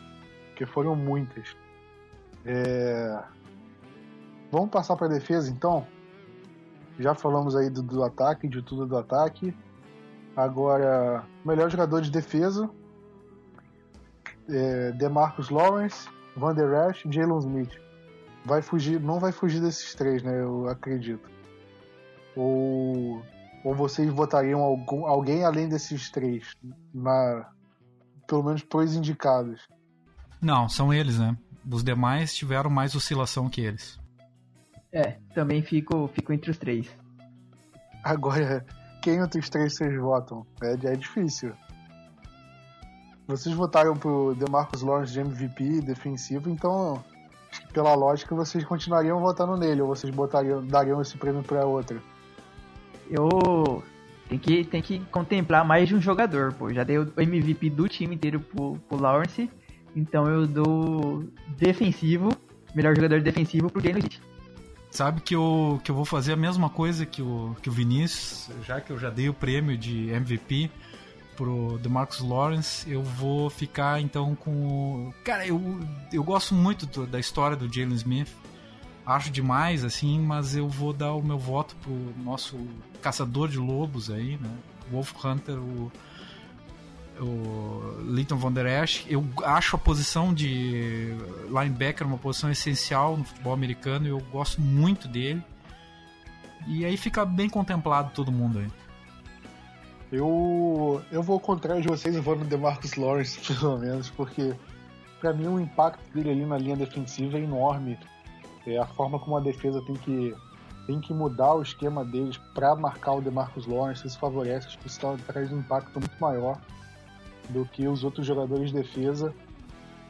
porque foram muitas. É... Vamos passar para defesa então? Já falamos aí do, do ataque, de tudo do ataque. Agora, melhor jogador de defesa: é, DeMarcus Lawrence, Van Der Esch e Jalen Smith. Vai fugir, não vai fugir desses três, né? Eu acredito. Ou, ou vocês votariam algum, alguém além desses três, na, pelo menos pros indicados? Não, são eles, né? Os demais tiveram mais oscilação que eles. É, também fico, fico entre os três. Agora, quem outros três vocês votam? É, é difícil. Vocês votaram pro DeMarcus Lawrence de MVP defensivo, então pela lógica vocês continuariam votando nele ou vocês botariam, dariam esse prêmio para outra? Eu tem que tem que contemplar mais de um jogador, pô. Já dei o MVP do time inteiro pro, pro Lawrence, Então eu dou defensivo, melhor jogador defensivo pro Smith. Sabe que eu, que eu vou fazer a mesma coisa que o, que o Vinícius, já que eu já dei o prêmio de MVP pro DeMarcus Lawrence, eu vou ficar então com o... Cara, eu, eu gosto muito do, da história do Jalen Smith, acho demais, assim, mas eu vou dar o meu voto pro nosso caçador de lobos aí, né? Wolf Hunter, o o Leighton Van Der Esch. Eu acho a posição de linebacker uma posição essencial no futebol americano e eu gosto muito dele. E aí fica bem contemplado todo mundo aí. Eu, eu vou ao contrário de vocês, eu vou no DeMarcus Lawrence, pelo menos, porque para mim o impacto dele ali na linha defensiva é enorme. É a forma como a defesa tem que, tem que mudar o esquema deles para marcar o DeMarcus Lawrence, isso favorece, acho que isso traz um impacto muito maior do que os outros jogadores de defesa,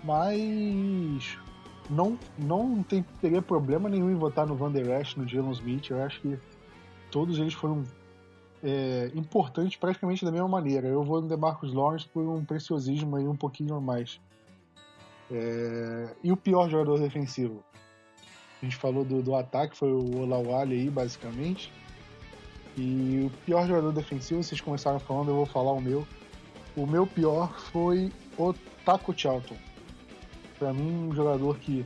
mas não, não tem, teria problema nenhum em votar no Van Der Esch, no Jalen Smith. Eu acho que todos eles foram é, importantes praticamente da mesma maneira. Eu vou no DeMarcus Lawrence por um preciosismo aí um pouquinho a mais. É, e o pior jogador defensivo? A gente falou do, do ataque, foi o Olawale aí, basicamente. E o pior jogador defensivo, vocês começaram falando, eu vou falar o meu. O meu pior foi o Taco Charlton. Para mim, um jogador que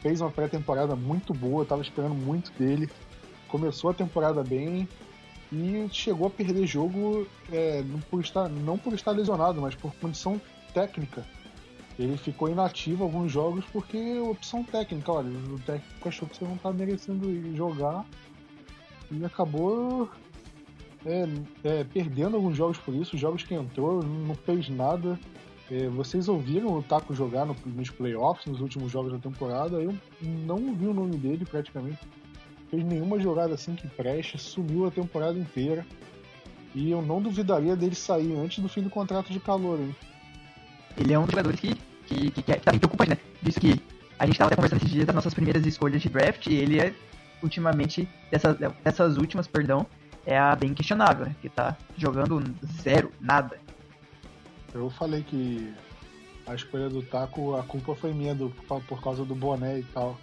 fez uma pré-temporada muito boa, eu tava esperando muito dele. Começou a temporada bem e chegou a perder jogo é, por estar, não por estar lesionado, mas por condição técnica. Ele ficou inativo alguns jogos porque opção técnica, olha, o técnico achou que você não tá merecendo jogar e acabou é, é, perdendo alguns jogos por isso, jogos que entrou, não fez nada. É, vocês ouviram o Taco jogar no, nos playoffs, nos últimos jogos da temporada, eu não ouvi o nome dele praticamente. Fez nenhuma jogada assim que preste, sumiu a temporada inteira. E eu não duvidaria dele sair antes do fim do contrato de calor, hein? Ele é um dos jogadores que, que, que, que tá bem preocupante, né? Diz que a gente tava até conversando esses dias das nossas primeiras escolhas de draft, e ele é, ultimamente, dessas, dessas últimas, perdão, é a bem questionável, né? Que tá jogando zero, nada. Eu falei que a escolha do Taco, a culpa foi minha do, por causa do boné e tal.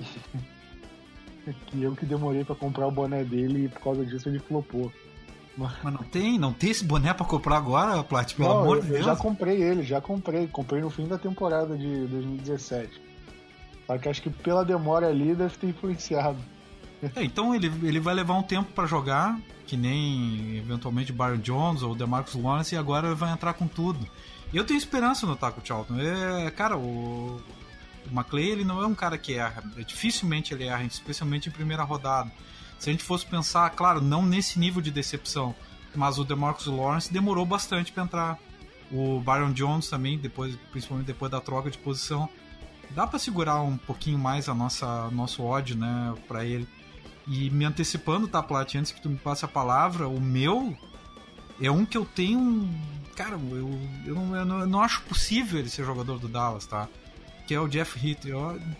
que eu que demorei para comprar o boné dele e por causa disso ele flopou. Mas, Mas não tem, não tem esse boné para comprar agora, Plat, pelo não, amor eu, de Deus. Eu já comprei ele, já comprei. Comprei no fim da temporada de 2017. Só que acho que pela demora ali deve ter influenciado. É, então ele, ele vai levar um tempo para jogar, que nem eventualmente Byron Jones ou DeMarcus Lawrence, e agora vai entrar com tudo. Eu tenho esperança no Taco Charlton. É, cara, o, o ele não é um cara que erra. É, dificilmente ele erra, especialmente em primeira rodada. Se a gente fosse pensar, claro, não nesse nível de decepção, mas o DeMarcus Lawrence demorou bastante para entrar. O Byron Jones também, depois, principalmente depois da troca de posição. Dá para segurar um pouquinho mais a nossa nosso ódio, né, para ele. E me antecipando, tá, Plat, antes que tu me passe a palavra, o meu é um que eu tenho. Cara, eu, eu, não, eu, não, acho possível ele ser jogador do Dallas, tá? Que é o Jeff Hitt.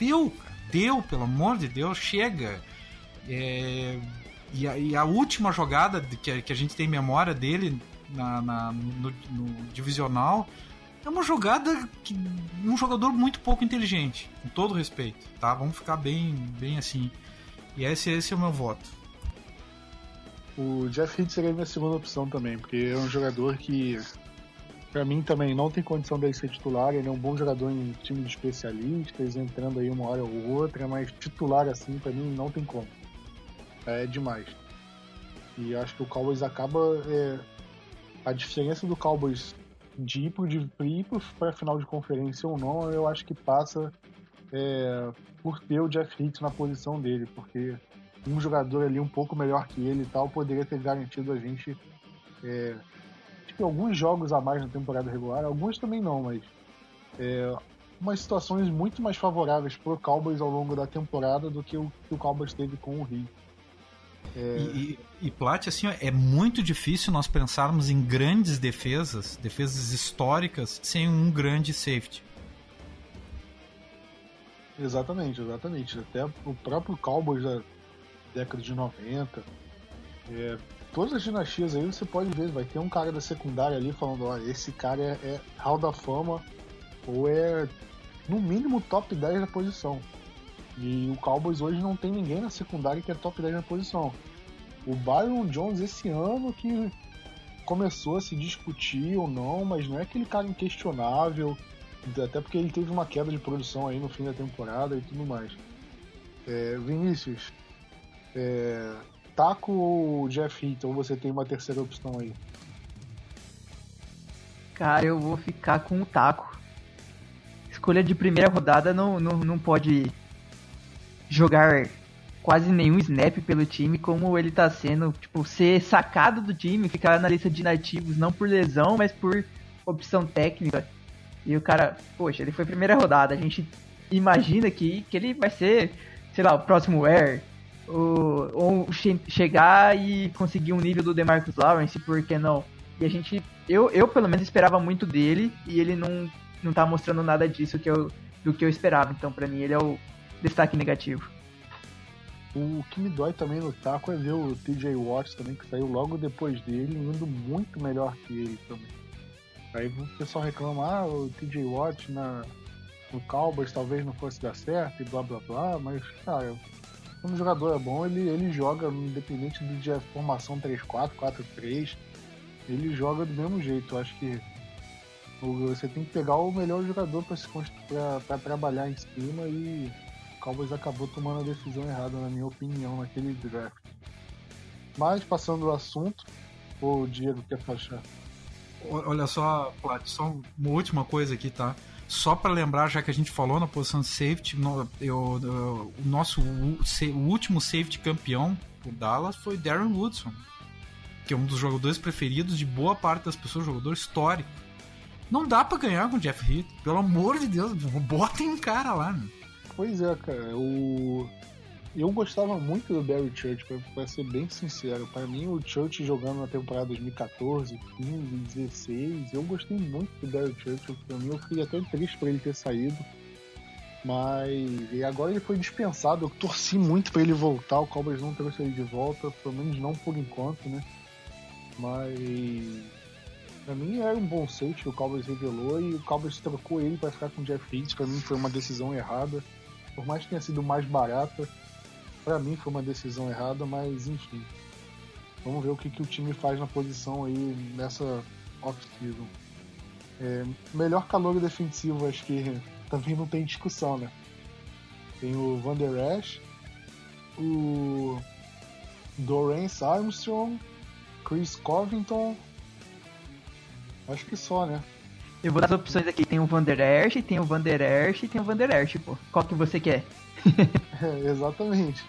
Deu, deu, pelo amor de Deus, chega. É, e, a, e, a, última jogada que, que a gente tem memória dele na, na no, no, divisional é uma jogada que um jogador muito pouco inteligente, com todo respeito, tá? Vamos ficar bem, bem assim. E esse, esse é o meu voto. O Jeff Heath seria a minha segunda opção também, porque é um jogador que, para mim também, não tem condição de ser titular. Ele é um bom jogador em time de especialistas, entrando aí uma hora ou outra, mas titular assim, para mim, não tem como. É demais. E acho que o Cowboys acaba. É, a diferença do Cowboys de ir para a final de conferência ou não, eu acho que passa é, por ter o Jeff Hicks na posição dele, porque um jogador ali um pouco melhor que ele e tal poderia ter garantido a gente é, tipo, alguns jogos a mais na temporada regular, alguns também não, mas é, umas situações muito mais favoráveis para o Cowboys ao longo da temporada do que o que o Cowboys teve com o Rio. É... E, e, e Plat, assim, é muito difícil nós pensarmos em grandes defesas, defesas históricas, sem um grande safety. Exatamente, exatamente. Até o próprio Cowboys da década de 90. É, todas as dinastias aí você pode ver, vai ter um cara da secundária ali falando, ó, esse cara é, é hall da fama ou é no mínimo top 10 da posição. E o Cowboys hoje não tem ninguém na secundária que é top 10 na posição. O Byron Jones esse ano que começou a se discutir ou não, mas não é aquele cara inquestionável, até porque ele teve uma queda de produção aí no fim da temporada e tudo mais. É, Vinícius, é, Taco ou Jeff Heaton, ou você tem uma terceira opção aí? Cara, eu vou ficar com o Taco. Escolha de primeira rodada não, não, não pode jogar quase nenhum snap pelo time, como ele tá sendo, tipo, ser sacado do time, ficar na lista de nativos, não por lesão, mas por opção técnica. E o cara, poxa, ele foi primeira rodada, a gente imagina que, que ele vai ser, sei lá, o próximo Air, ou, ou che chegar e conseguir um nível do DeMarcus Lawrence, por que não? E a gente, eu, eu pelo menos esperava muito dele, e ele não, não tá mostrando nada disso que eu, do que eu esperava, então para mim ele é o destaque negativo. O que me dói também no taco é ver o TJ Watts também, que saiu logo depois dele, indo muito melhor que ele também. Aí o pessoal reclama, ah, o TJ Watts na, no Cowboys talvez não fosse dar certo e blá blá blá, mas, cara, quando o jogador é bom, ele, ele joga, independente de formação 3-4, 4-3, ele joga do mesmo jeito. Eu acho que você tem que pegar o melhor jogador para trabalhar em cima e Cowboys acabou tomando a decisão errada, na minha opinião, naquele draft. Mas, passando o assunto, o Diego quer fechar. Olha só, Plat, só uma última coisa aqui, tá? Só para lembrar, já que a gente falou na posição de safety, no, eu, eu, o nosso o, último safety campeão por Dallas foi Darren Woodson, que é um dos jogadores preferidos de boa parte das pessoas, jogador histórico. Não dá para ganhar com o Jeff Heath, pelo amor de Deus, botem um cara lá, né? Pois é, cara. O... Eu gostava muito do Barry Church, pra ser bem sincero. Para mim, o Church jogando na temporada 2014, 15, 16, eu gostei muito do Barry Church. Pra mim, eu fiquei até triste por ele ter saído. Mas e agora ele foi dispensado. Eu torci muito para ele voltar. O Cowboys não trouxe ele de volta, pelo menos não por enquanto, né? Mas pra mim era um bom safety que o Cowboys revelou e o Cowboys trocou ele para ficar com o Jeff Hitch. Pra mim foi uma decisão errada por mais que tenha sido mais barata, para mim foi uma decisão errada, mas enfim. Vamos ver o que, que o time faz na posição aí nessa off-season. É, melhor calor defensivo, acho que também não tem discussão, né? Tem o Van Der Esch, o Dorance Armstrong, Chris Covington. Acho que só, né? Eu vou dar as opções aqui. Tem o Van Der Ersch, tem o Van Der Ersch e tem o Van Der Ersch, pô. Qual que você quer? É, exatamente.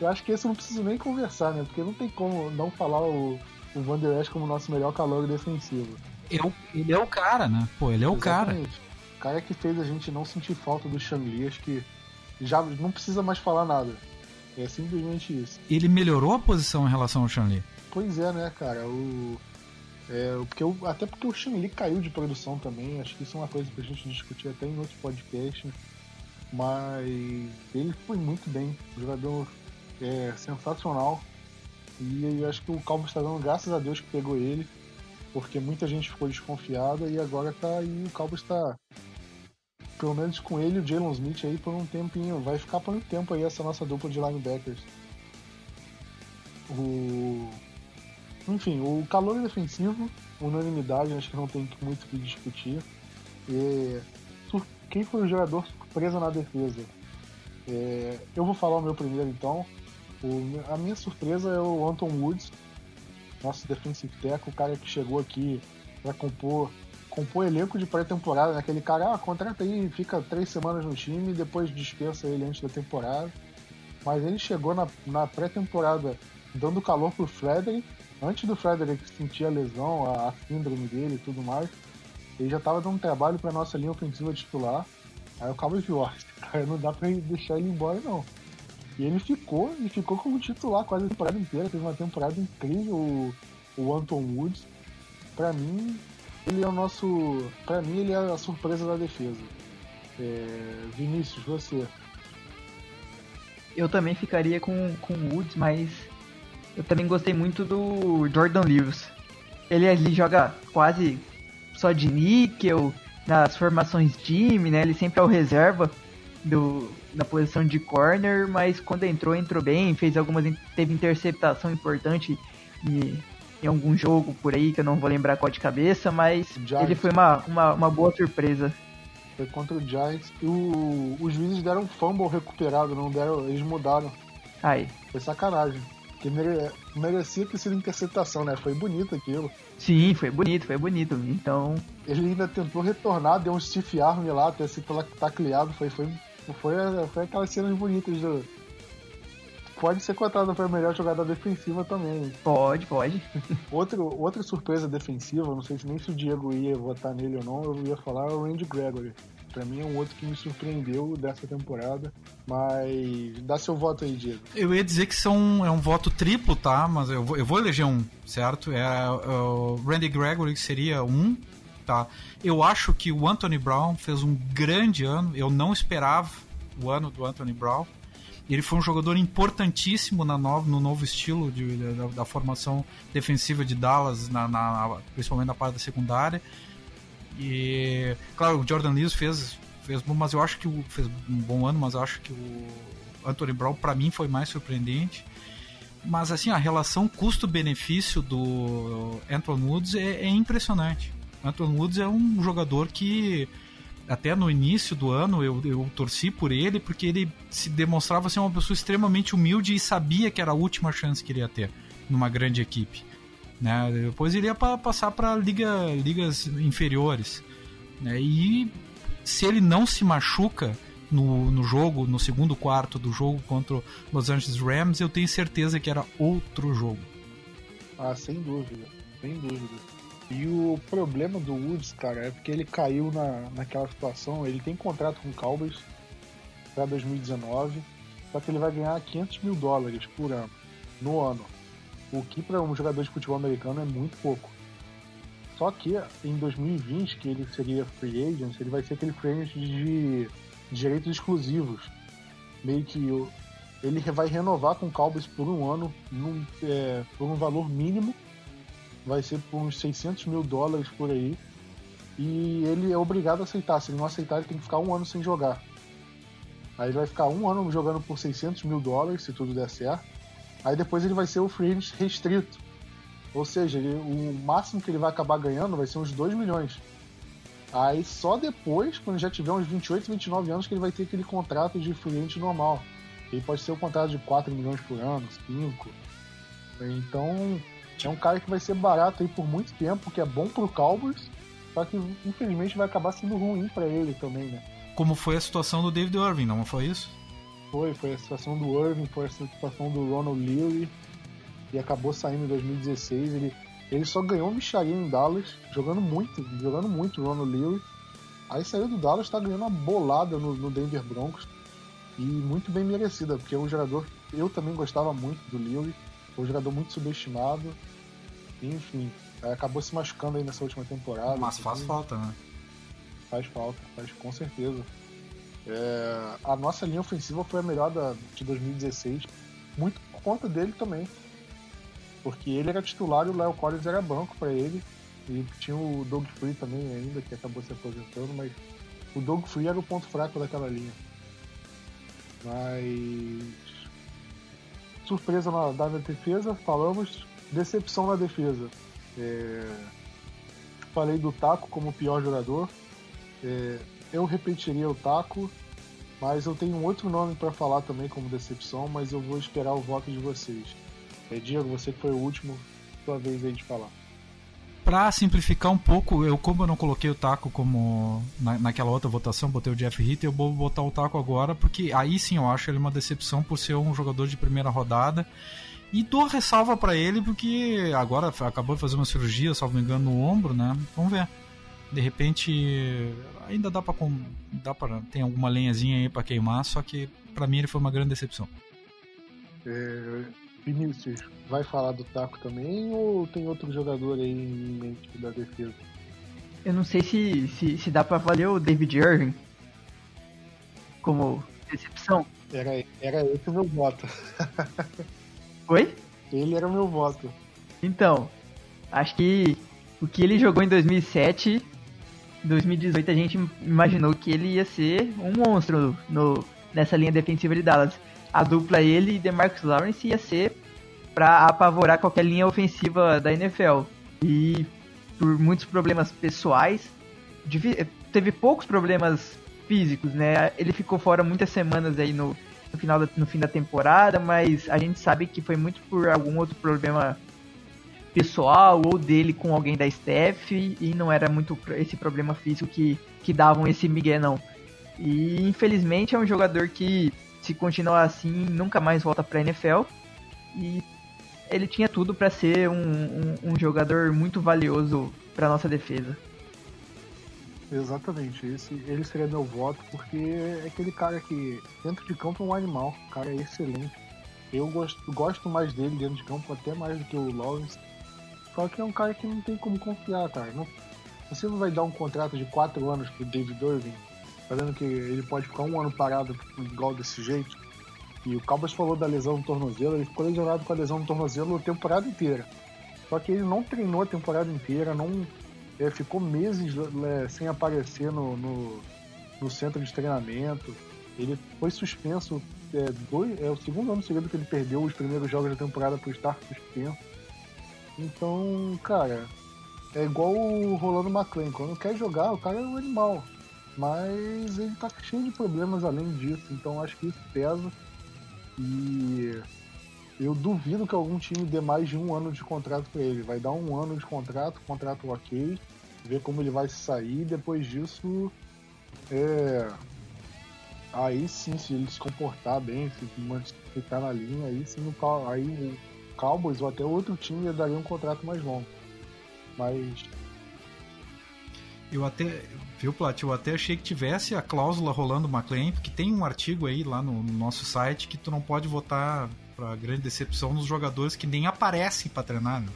Eu acho que esse eu não preciso nem conversar, né? Porque não tem como não falar o, o Van Der Ersch como nosso melhor calor defensivo. Eu, ele é o cara, né? Pô, ele é o exatamente. cara. O cara que fez a gente não sentir falta do Shangri, acho que já não precisa mais falar nada. É simplesmente isso. Ele melhorou a posição em relação ao Shanli. Pois é, né, cara? O é, porque eu, até porque o Lee caiu de produção também, acho que isso é uma coisa pra gente discutir até em outro podcast. Mas ele foi muito bem, jogador é, sensacional. E eu acho que o Calvo está dando graças a Deus que pegou ele, porque muita gente ficou desconfiada e agora tá aí, o Calvo está pelo menos com ele o Jalen Smith aí por um tempinho. Vai ficar por um tempo aí essa nossa dupla de linebackers. O enfim, o calor defensivo, unanimidade, acho que não tem muito o que discutir. E, quem foi o jogador surpresa na defesa? É, eu vou falar o meu primeiro então. O, a minha surpresa é o Anton Woods, nosso defensive o cara que chegou aqui para compor, compor elenco de pré-temporada, né? cara, ah, contrata aí, fica três semanas no time e depois dispensa ele antes da temporada. Mas ele chegou na, na pré-temporada dando calor pro Frederick antes do Frederick sentir a lesão, a, a síndrome dele e tudo mais, ele já estava dando trabalho para nossa linha ofensiva titular. Aí o Cabo viu, ó, não dá para deixar ele embora não. E ele ficou, e ficou como titular quase a temporada inteira, teve uma temporada incrível o, o Anton Woods. Para mim, ele é o nosso, para mim ele é a surpresa da defesa. É, Vinícius, você? Eu também ficaria com com Woods, mas eu também gostei muito do Jordan Lewis. Ele ali joga quase só de níquel nas formações time, né? Ele sempre é o reserva do, na posição de corner, mas quando entrou, entrou bem, fez algumas. teve interceptação importante em, em algum jogo por aí, que eu não vou lembrar qual de cabeça, mas Giants. ele foi uma, uma, uma, boa surpresa. Foi contra o Giants e o, os juízes deram um fumble recuperado, não deram, eles mudaram. Aí. Foi sacanagem. Que mere, merecia ter sido interceptação, né? Foi bonito aquilo. Sim, foi bonito, foi bonito. Então. Ele ainda tentou retornar, deu um stiff arm lá, até se tacleado. Foi, foi, foi, foi aquelas cenas bonitas do. Pode ser contado para a melhor jogada defensiva também. Pode, pode. Outro, outra surpresa defensiva, não sei se nem se o Diego ia votar nele ou não, eu ia falar é o Randy Gregory. Pra mim é um outro que me surpreendeu dessa temporada. Mas dá seu voto aí, Diego. Eu ia dizer que são, é um voto triplo, tá? Mas eu vou, eu vou eleger um, certo? É, é o Randy Gregory seria um, tá? Eu acho que o Anthony Brown fez um grande ano. Eu não esperava o ano do Anthony Brown. Ele foi um jogador importantíssimo na no, no novo estilo de, da, da, formação defensiva de Dallas, na, na, principalmente na parte da secundária. E, claro, o Jordan Lewis fez, fez bom, mas eu acho que o, fez um bom ano, mas eu acho que o Anthony Brown, para mim, foi mais surpreendente. Mas, assim, a relação custo-benefício do Anthony Woods é, é impressionante. Anthony Woods é um jogador que até no início do ano eu, eu torci por ele porque ele se demonstrava ser uma pessoa extremamente humilde e sabia que era a última chance que ele ia ter numa grande equipe. Né? Depois ele ia pra, passar para liga, ligas inferiores. Né? E se ele não se machuca no, no jogo, no segundo quarto do jogo contra Los Angeles Rams, eu tenho certeza que era outro jogo. Ah, sem dúvida, sem dúvida. E o problema do Woods, cara, é porque ele caiu na, naquela situação. Ele tem contrato com o Cowboys para 2019, só que ele vai ganhar 500 mil dólares por ano, no ano. O que para um jogador de futebol americano é muito pouco. Só que em 2020, que ele seria free agent, ele vai ser aquele free agent de direitos exclusivos. Meio que ele vai renovar com o Cowboys por um ano, num, é, por um valor mínimo. Vai ser por uns 600 mil dólares por aí. E ele é obrigado a aceitar. Se ele não aceitar, ele tem que ficar um ano sem jogar. Aí ele vai ficar um ano jogando por 600 mil dólares, se tudo der certo. Aí depois ele vai ser o free restrito. Ou seja, ele, o máximo que ele vai acabar ganhando vai ser uns 2 milhões. Aí só depois, quando já tiver uns 28, 29 anos, que ele vai ter aquele contrato de free normal. Ele pode ser um contrato de 4 milhões por ano, 5. Então, é um cara que vai ser barato aí por muito tempo, que é bom pro Cowboys, só que infelizmente vai acabar sendo ruim para ele também, né? Como foi a situação do David Irving, não foi isso? Foi, foi a situação do Irving, foi a situação do Ronald Leary e acabou saindo em 2016. Ele, ele só ganhou micharia em Dallas, jogando muito, jogando muito o Ronald Leary. Aí saiu do Dallas, está ganhando uma bolada no, no, Denver Broncos e muito bem merecida, porque é um jogador eu também gostava muito do Leary, foi um jogador muito subestimado. Enfim, acabou se machucando aí nessa última temporada. Mas faz falta, né? Faz falta, faz com certeza. É, a nossa linha ofensiva foi a melhor da, de 2016, muito por conta dele também. Porque ele era titular e o Léo Collins era banco para ele. E tinha o Doug Free também ainda, que acabou se aposentando, mas o Doug Free era o ponto fraco daquela linha. Mas. Surpresa na, defesa, falamos. Decepção na defesa. É... Falei do Taco como o pior jogador. É eu repetiria o Taco, mas eu tenho outro nome para falar também como decepção, mas eu vou esperar o voto de vocês. É, Diego, você que foi o último, sua vez aí de falar. Para simplificar um pouco, eu como eu não coloquei o Taco como na, naquela outra votação, botei o Jeff Hitt, eu vou botar o Taco agora, porque aí sim eu acho ele uma decepção por ser um jogador de primeira rodada. E dou ressalva para ele porque agora acabou de fazer uma cirurgia, salvo engano, no ombro, né? Vamos ver. De repente ainda dá para dá para tem alguma lenhazinha aí para queimar, só que para mim ele foi uma grande decepção. É, Vinícius, vai falar do Taco também ou tem outro jogador aí em mente da defesa? Eu não sei se, se, se dá para valer o David Irving como decepção. Era, era esse o meu voto. Oi? Ele era o meu voto. Então, acho que o que ele jogou em 2007 Em 2018 a gente imaginou que ele ia ser um monstro no, nessa linha defensiva de Dallas. A dupla ele e DeMarcus Lawrence ia ser para apavorar qualquer linha ofensiva da NFL. E por muitos problemas pessoais, teve poucos problemas físicos, né? Ele ficou fora muitas semanas aí no, no final da, no fim da temporada, mas a gente sabe que foi muito por algum outro problema pessoal ou dele com alguém da staff e não era muito esse problema físico que, que davam esse migué não. E infelizmente é um jogador que se continuar assim nunca mais volta para NFL e ele tinha tudo para ser um, um, um, jogador muito valioso para nossa defesa. Exatamente, esse, ele seria meu voto porque é aquele cara que dentro de campo é um animal, o cara é excelente. Eu gosto, gosto mais dele dentro de campo até mais do que o Lawrence. Só que é um cara que não tem como confiar, cara. Não, você não vai dar um contrato de 4 anos pro David Irving, falando que ele pode ficar um ano parado igual desse jeito. E o Cowboys falou da lesão no tornozelo, ele ficou lesionado com a lesão no tornozelo a temporada inteira. Só que ele não treinou a temporada inteira, não é, ficou meses é, sem aparecer no, no, no, centro de treinamento. Ele foi suspenso, é, dois, é o segundo ano seguido que ele perdeu os primeiros jogos da temporada por estar suspenso. Então, cara, é igual o Rolando McLean. Quando quer jogar, o cara é um animal. Mas ele tá cheio de problemas além disso. Então acho que isso pesa. E eu duvido que algum time dê mais de um ano de contrato para ele. Vai dar um ano de contrato, contrato ok, ver como ele vai sair. Depois disso, é... aí sim, se ele se comportar bem, se ficar na linha, aí sim, aí Cowboys ou até outro time daria um contrato mais longo. Mas eu até, viu, Plat? Eu até achei que tivesse a cláusula rolando McLean, porque tem um artigo aí lá no, no nosso site que tu não pode votar para grande decepção nos jogadores que nem aparecem para treinar. Né?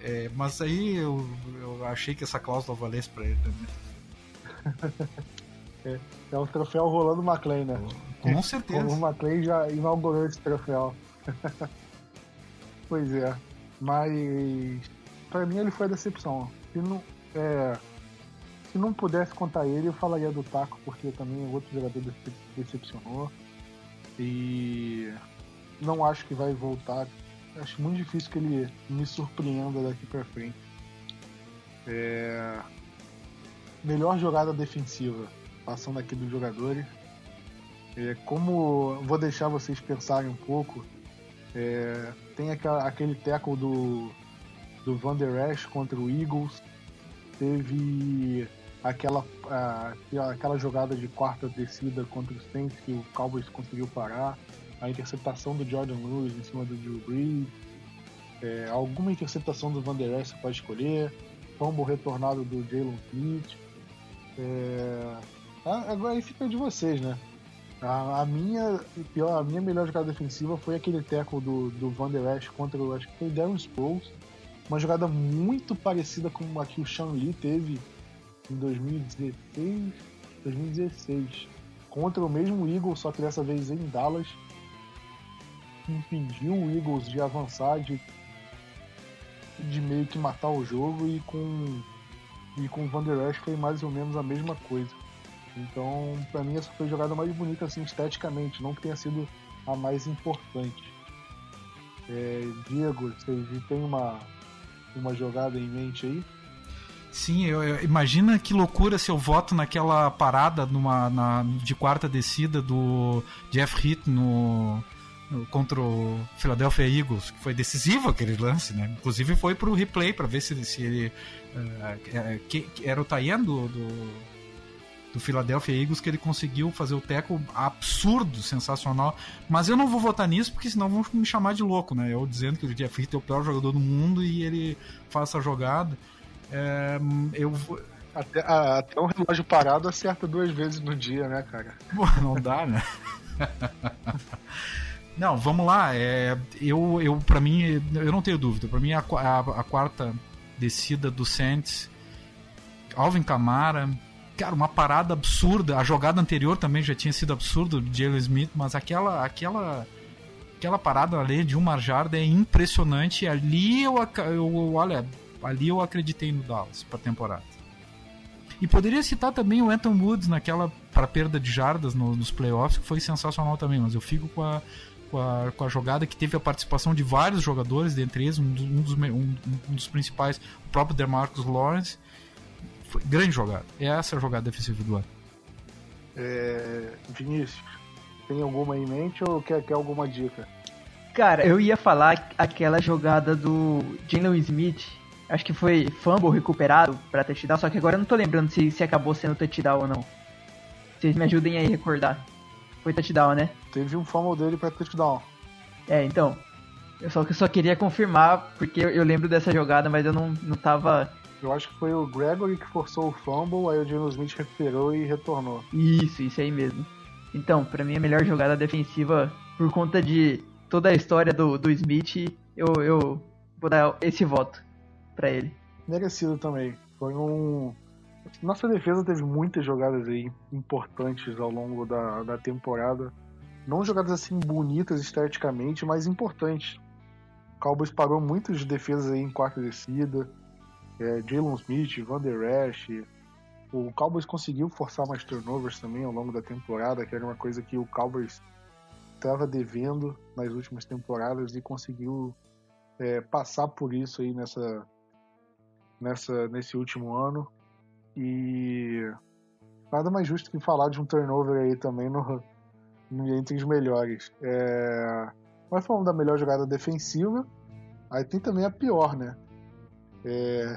É, mas aí eu, eu achei que essa cláusula valesse para ele também. é, é o troféu rolando McLean, né? Com certeza. O McLean já inaugurou esse troféu. pois é. Mas para mim ele foi a decepção. E não, é, se não pudesse contar ele, eu falaria do Taco, porque também é outro jogador decepcionou. E não acho que vai voltar. Acho muito difícil que ele me surpreenda daqui para frente. É... Melhor jogada defensiva, passando aqui dos jogadores. É, como vou deixar vocês pensarem um pouco, é, tem aquela, aquele tackle do, do Van Der Esch contra o Eagles. Teve aquela, aquela jogada de quarta descida contra os Saints que o Cowboys conseguiu parar, a interceptação do Jordan Lewis em cima do Drew Brees, é, alguma interceptação do Van Der Esch pode escolher, fumble retornado do Jalen Smith. É, agora aí fica de vocês, né? A, a, minha pior, a minha melhor jogada defensiva foi aquele tackle do, do Van Der Esch contra o acho que foi Darren Sproles. Uma jogada muito parecida com a que o Sean Lee teve em 2016, 2016 contra o mesmo Eagles, só que dessa vez em Dallas, impediu o Eagles de avançar, de, de meio que matar o jogo e com e com o Van Der Esch foi mais ou menos a mesma coisa. Então, para mim essa foi a jogada mais bonita assim esteticamente, não que tenha sido a mais importante. É, Diego, você tem uma uma jogada em mente aí? Sim, eu, eu, imagina que loucura se eu voto naquela parada numa, na, de quarta descida do Jeff Heath no, no, contra o Philadelphia Eagles, que foi decisivo aquele lance, né? Inclusive foi pro replay para ver se, se ele. Uh, que, que, era o Tayan do, do, do, Philadelphia Eagles que ele conseguiu fazer o teco absurdo, sensacional. Mas eu não vou votar nisso porque senão vão me chamar de louco, né? Eu dizendo que o Jeff Heath é o pior jogador do mundo e ele faz essa jogada. É, eu até, até um relógio parado acerta duas vezes no dia, né, cara? Pô, não dá, né? não, vamos lá. É, eu, eu, para mim, eu não tenho dúvida. Para mim, a, a, a, quarta descida do Saints, Alvin Camara, cara, uma parada absurda. A jogada anterior também já tinha sido absurda do Jalen Smith, mas aquela, aquela, aquela parada ali de uma jarda é impressionante. Ali eu, eu olha, ali eu acreditei no Dallas para temporada. E poderia citar também o Anton Woods naquela para perda de jardas no, nos playoffs, que foi sensacional também, mas eu fico com a, com a, com a jogada que teve a participação de vários jogadores, dentre eles um dos, um dos, um, um dos principais, o próprio DeMarcus Lawrence. Foi grande jogada. Essa é a jogada defensiva do ano. É, Vinícius, tem alguma em mente ou quer, quer alguma dica? Cara, eu ia falar aquela jogada do Jalen Smith. Acho que foi fumble recuperado pra touchdown, só que agora eu não tô lembrando se, se acabou sendo touchdown ou não. Vocês me ajudem aí a recordar. Foi touchdown, né? Teve um fumble dele pra touchdown. É, então. Eu só, eu só queria confirmar, porque eu, eu lembro dessa jogada, mas eu não, não tava. Eu acho que foi o Gregory que forçou o fumble, aí o Jalen Smith recuperou e retornou. Isso, isso aí mesmo. Então, pra mim a melhor jogada defensiva, por conta de toda a história do, do Smith, eu, eu vou dar esse voto pra ele. Merecido também. Foi um. Nossa defesa teve muitas jogadas aí importantes ao longo da, da temporada. Não jogadas assim bonitas esteticamente, mas importantes. O Cowboys parou muitas defesas aí em quarta descida. É, Jalen Smith, Van Der Esch. O Cowboys conseguiu forçar mais turnovers também ao longo da temporada, que era uma coisa que o Cowboys estava devendo nas últimas temporadas e conseguiu é, passar por isso aí nessa, nessa, nesse último ano. E nada mais justo que falar de um turnover aí também no, entre os melhores. É, nós falamos da melhor jogada defensiva, aí tem também a pior, né? É,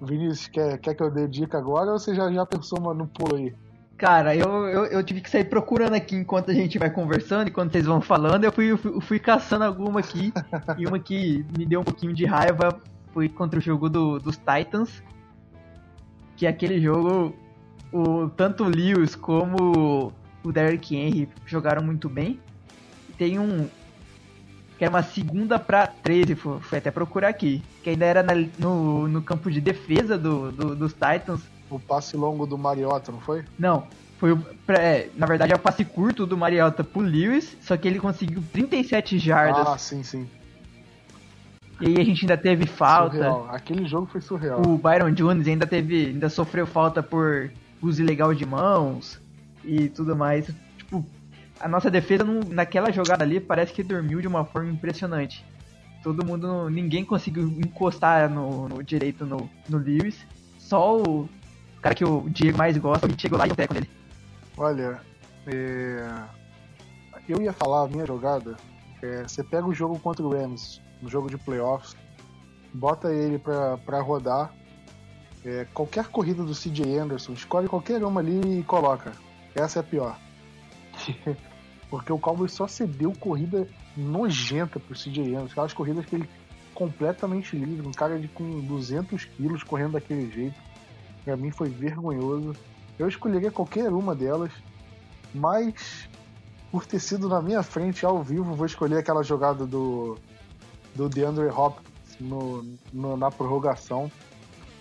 Vinícius, quer, quer que eu dê dica agora ou você já, já pensou no pulo aí? Cara, eu, eu, eu, tive que sair procurando aqui enquanto a gente vai conversando, enquanto vocês vão falando, eu fui, eu fui, eu fui caçando alguma aqui, e uma que me deu um pouquinho de raiva foi contra o jogo do, dos Titans, que aquele jogo, o, tanto o Lewis como o Derrick Henry jogaram muito bem. Tem um, que era uma segunda para 13, foi, foi, até procurar aqui, que ainda era na, no, no campo de defesa do, do, dos Titans, o passe longo do Mariota, não foi? Não. Foi é, na verdade é o passe curto do Mariota pro Lewis, só que ele conseguiu 37 jardas. Ah, sim, sim. E aí a gente ainda teve falta. Surreal. Aquele jogo foi surreal. O Byron Jones ainda teve, ainda sofreu falta por uso ilegal de mãos e tudo mais. Tipo, a nossa defesa não, naquela jogada ali parece que dormiu de uma forma impressionante. Todo mundo, ninguém conseguiu encostar no, no direito no, no Lewis. Só o cara que o Diego mais gosta, e chegou lá e o teco nele. Olha, é... eu ia falar a minha jogada. É, você pega o jogo contra o Rams, no jogo de playoffs, bota ele pra, pra rodar. É, qualquer corrida do CJ Anderson, escolhe qualquer uma ali e coloca. Essa é a pior. Porque o Cowboys só cedeu corrida nojenta pro CJ Anderson. Aquelas corridas que ele completamente livre, um cara de com 200 quilos correndo daquele jeito para mim foi vergonhoso. Eu escolheria qualquer uma delas, mas por ter sido na minha frente ao vivo, vou escolher aquela jogada do, do DeAndre Hopkins no, no, na prorrogação.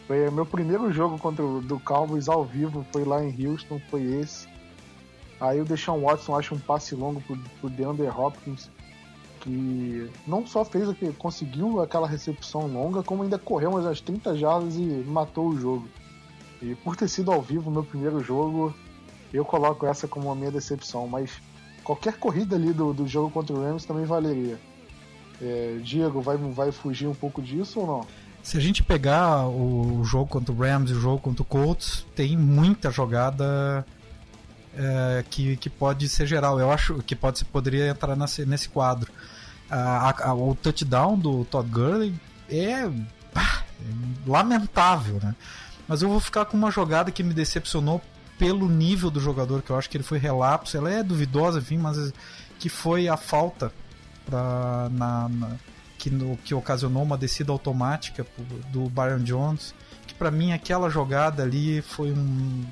Foi meu primeiro jogo contra o do Cowboys ao vivo, foi lá em Houston, foi esse. Aí o Deshaun Watson acha um passe longo pro, pro DeAndre Hopkins, que não só fez o que conseguiu aquela recepção longa, como ainda correu umas 30 jardas e matou o jogo. E por ter sido ao vivo meu primeiro jogo, eu coloco essa como a minha decepção. Mas qualquer corrida ali do, do jogo contra o Rams também valeria. É, Diego, vai, vai fugir um pouco disso ou não? Se a gente pegar o jogo contra o Rams e o jogo contra o Colts, tem muita jogada é, que, que pode ser geral. Eu acho que pode, poderia entrar nesse, nesse quadro. A, a, o touchdown do Todd Gurley é, é lamentável, né? Mas eu vou ficar com uma jogada que me decepcionou pelo nível do jogador, que eu acho que ele foi relapso. Ela é duvidosa, enfim, mas que foi a falta pra, na, na que, no, que ocasionou uma descida automática do Byron Jones. Que para mim aquela jogada ali foi um.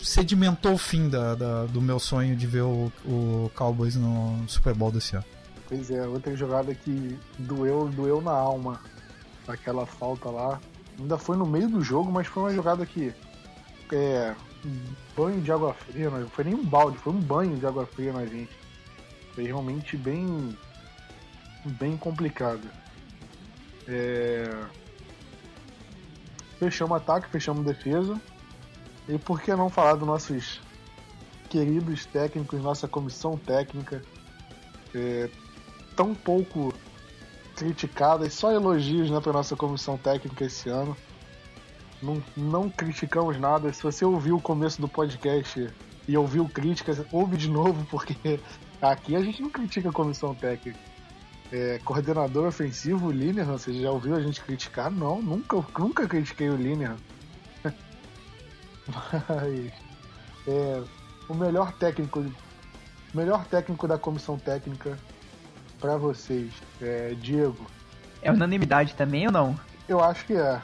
Sedimentou o fim da, da, do meu sonho de ver o, o Cowboys no Super Bowl desse ano. Pois é, outra jogada que doeu, doeu na alma. Aquela falta lá. Ainda foi no meio do jogo, mas foi uma jogada que. É. Banho de água fria, não foi nem um balde, foi um banho de água fria na gente. Foi realmente bem. bem complicado. É, fechamos ataque, fechamos defesa. E por que não falar dos nossos queridos técnicos, nossa comissão técnica, é, tão pouco criticadas, só elogios né, para nossa comissão técnica esse ano. Não, não criticamos nada. Se você ouviu o começo do podcast e ouviu críticas, ouve de novo, porque aqui a gente não critica a comissão técnica. É, coordenador ofensivo, Linehan, você já ouviu a gente criticar? Não, nunca, nunca critiquei o Linehan. Mas é, o melhor técnico, melhor técnico da comissão técnica para vocês, é, Diego. É unanimidade também ou não? Eu acho que é.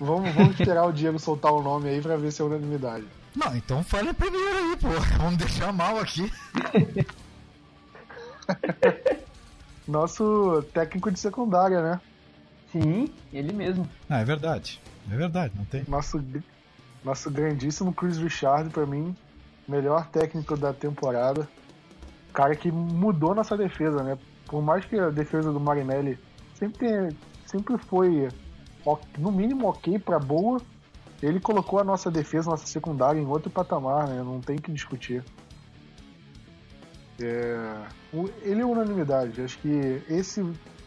Vamos, vamos esperar o Diego soltar o nome aí pra ver se é unanimidade. Não, então fale primeiro aí, pô. Vamos deixar mal aqui. Nosso técnico de secundária, né? Sim, ele mesmo. Ah, é verdade. É verdade, não tem. Nosso, nosso grandíssimo Chris Richard, pra mim, melhor técnico da temporada. Cara que mudou nossa defesa, né? Por mais que a defesa do Marinelli sempre, sempre foi, no mínimo, ok para boa, ele colocou a nossa defesa, nossa secundária, em outro patamar, né? Não tem que discutir. É... Ele é unanimidade. Acho que esse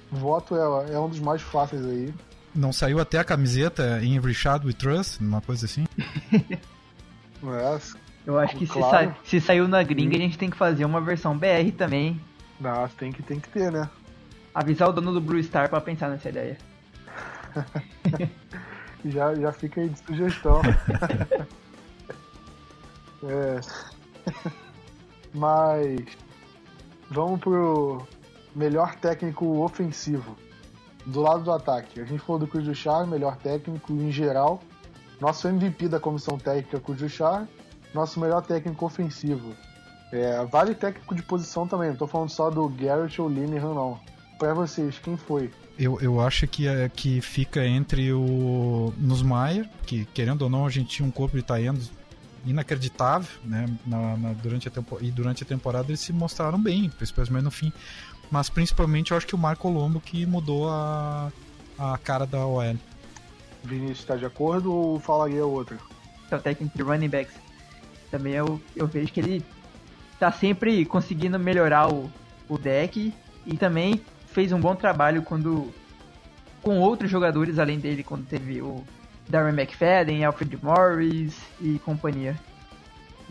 voto é, é um dos mais fáceis aí. Não saiu até a camiseta em Richard We Trust, uma coisa assim? é, eu acho que claro. se, sa se, saiu na gringa, a gente tem que fazer uma versão BR também. Não, tem que, tem que ter, né? Avisar o dono do Blue Star pra pensar nessa ideia. já, já fica aí de sugestão. é. Mas vamos pro melhor técnico ofensivo. Do lado do ataque. A gente falou do Char, melhor técnico em geral. Nosso MVP da comissão técnica, Char nosso melhor técnico ofensivo. É, vale técnico de posição também, não tô falando só do Garrett ou Linehan, não. Pra vocês, quem foi? Eu, eu acho que, é, que fica entre o Nussmeier, que querendo ou não a gente tinha um corpo de Taendos inacreditável, né? Na, na, durante a tempo, e durante a temporada eles se mostraram bem, principalmente no fim. Mas principalmente eu acho que o Marco Colombo que mudou a, a cara da OL. Vinícius está de acordo ou falaria outra? É o técnico de running backs também eu, eu vejo que ele tá sempre conseguindo melhorar o, o deck e também fez um bom trabalho quando com outros jogadores além dele, quando teve o Darren McFadden, Alfred Morris e companhia.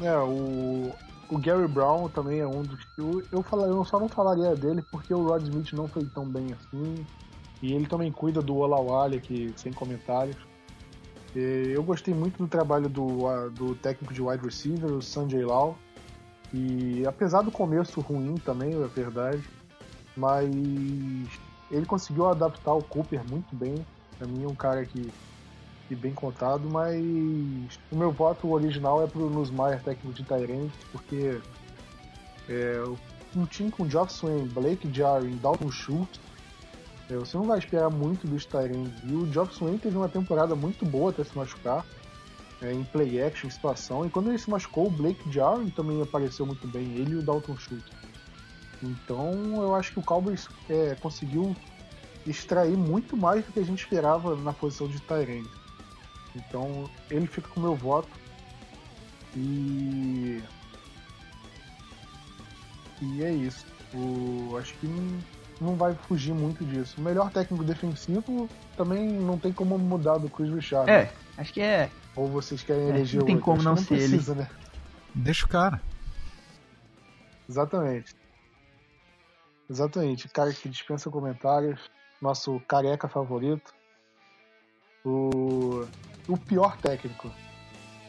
É, o, o Gary Brown também é um dos que eu, eu, falaria, eu só não falaria dele porque o Rod Smith não foi tão bem assim. E ele também cuida do Olawale, que sem comentários. Eu gostei muito do trabalho do, do técnico de wide receiver, o Sanjay Lau. E apesar do começo ruim também, é verdade, mas ele conseguiu adaptar o Cooper muito bem. Pra mim é um cara que, que bem contado, mas o meu voto original é pro Nusmaier, técnico de Tyrant, porque é, um time com Geoff Swain, Blake Jarry, Dalton Schultz é, você não vai esperar muito dos Tyrants. E o Job Swain teve uma temporada muito boa até se machucar. É, em play action, em situação. E quando ele se machucou, o Blake Jarwin também apareceu muito bem, ele e o Dalton Schultz. Então eu acho que o Cowboys é, conseguiu extrair muito mais do que a gente esperava na posição de Tyrant. Então ele fica com o meu voto. E. E é isso. O... Acho que não vai fugir muito disso. O melhor técnico defensivo também não tem como mudar do Chris Richard. É, acho que é. Ou vocês querem é, eleger Não tem como não, não ser precisa, ele. Né? Deixa o cara. Exatamente. Exatamente. Cara que dispensa comentários. Nosso careca favorito. O, o pior técnico.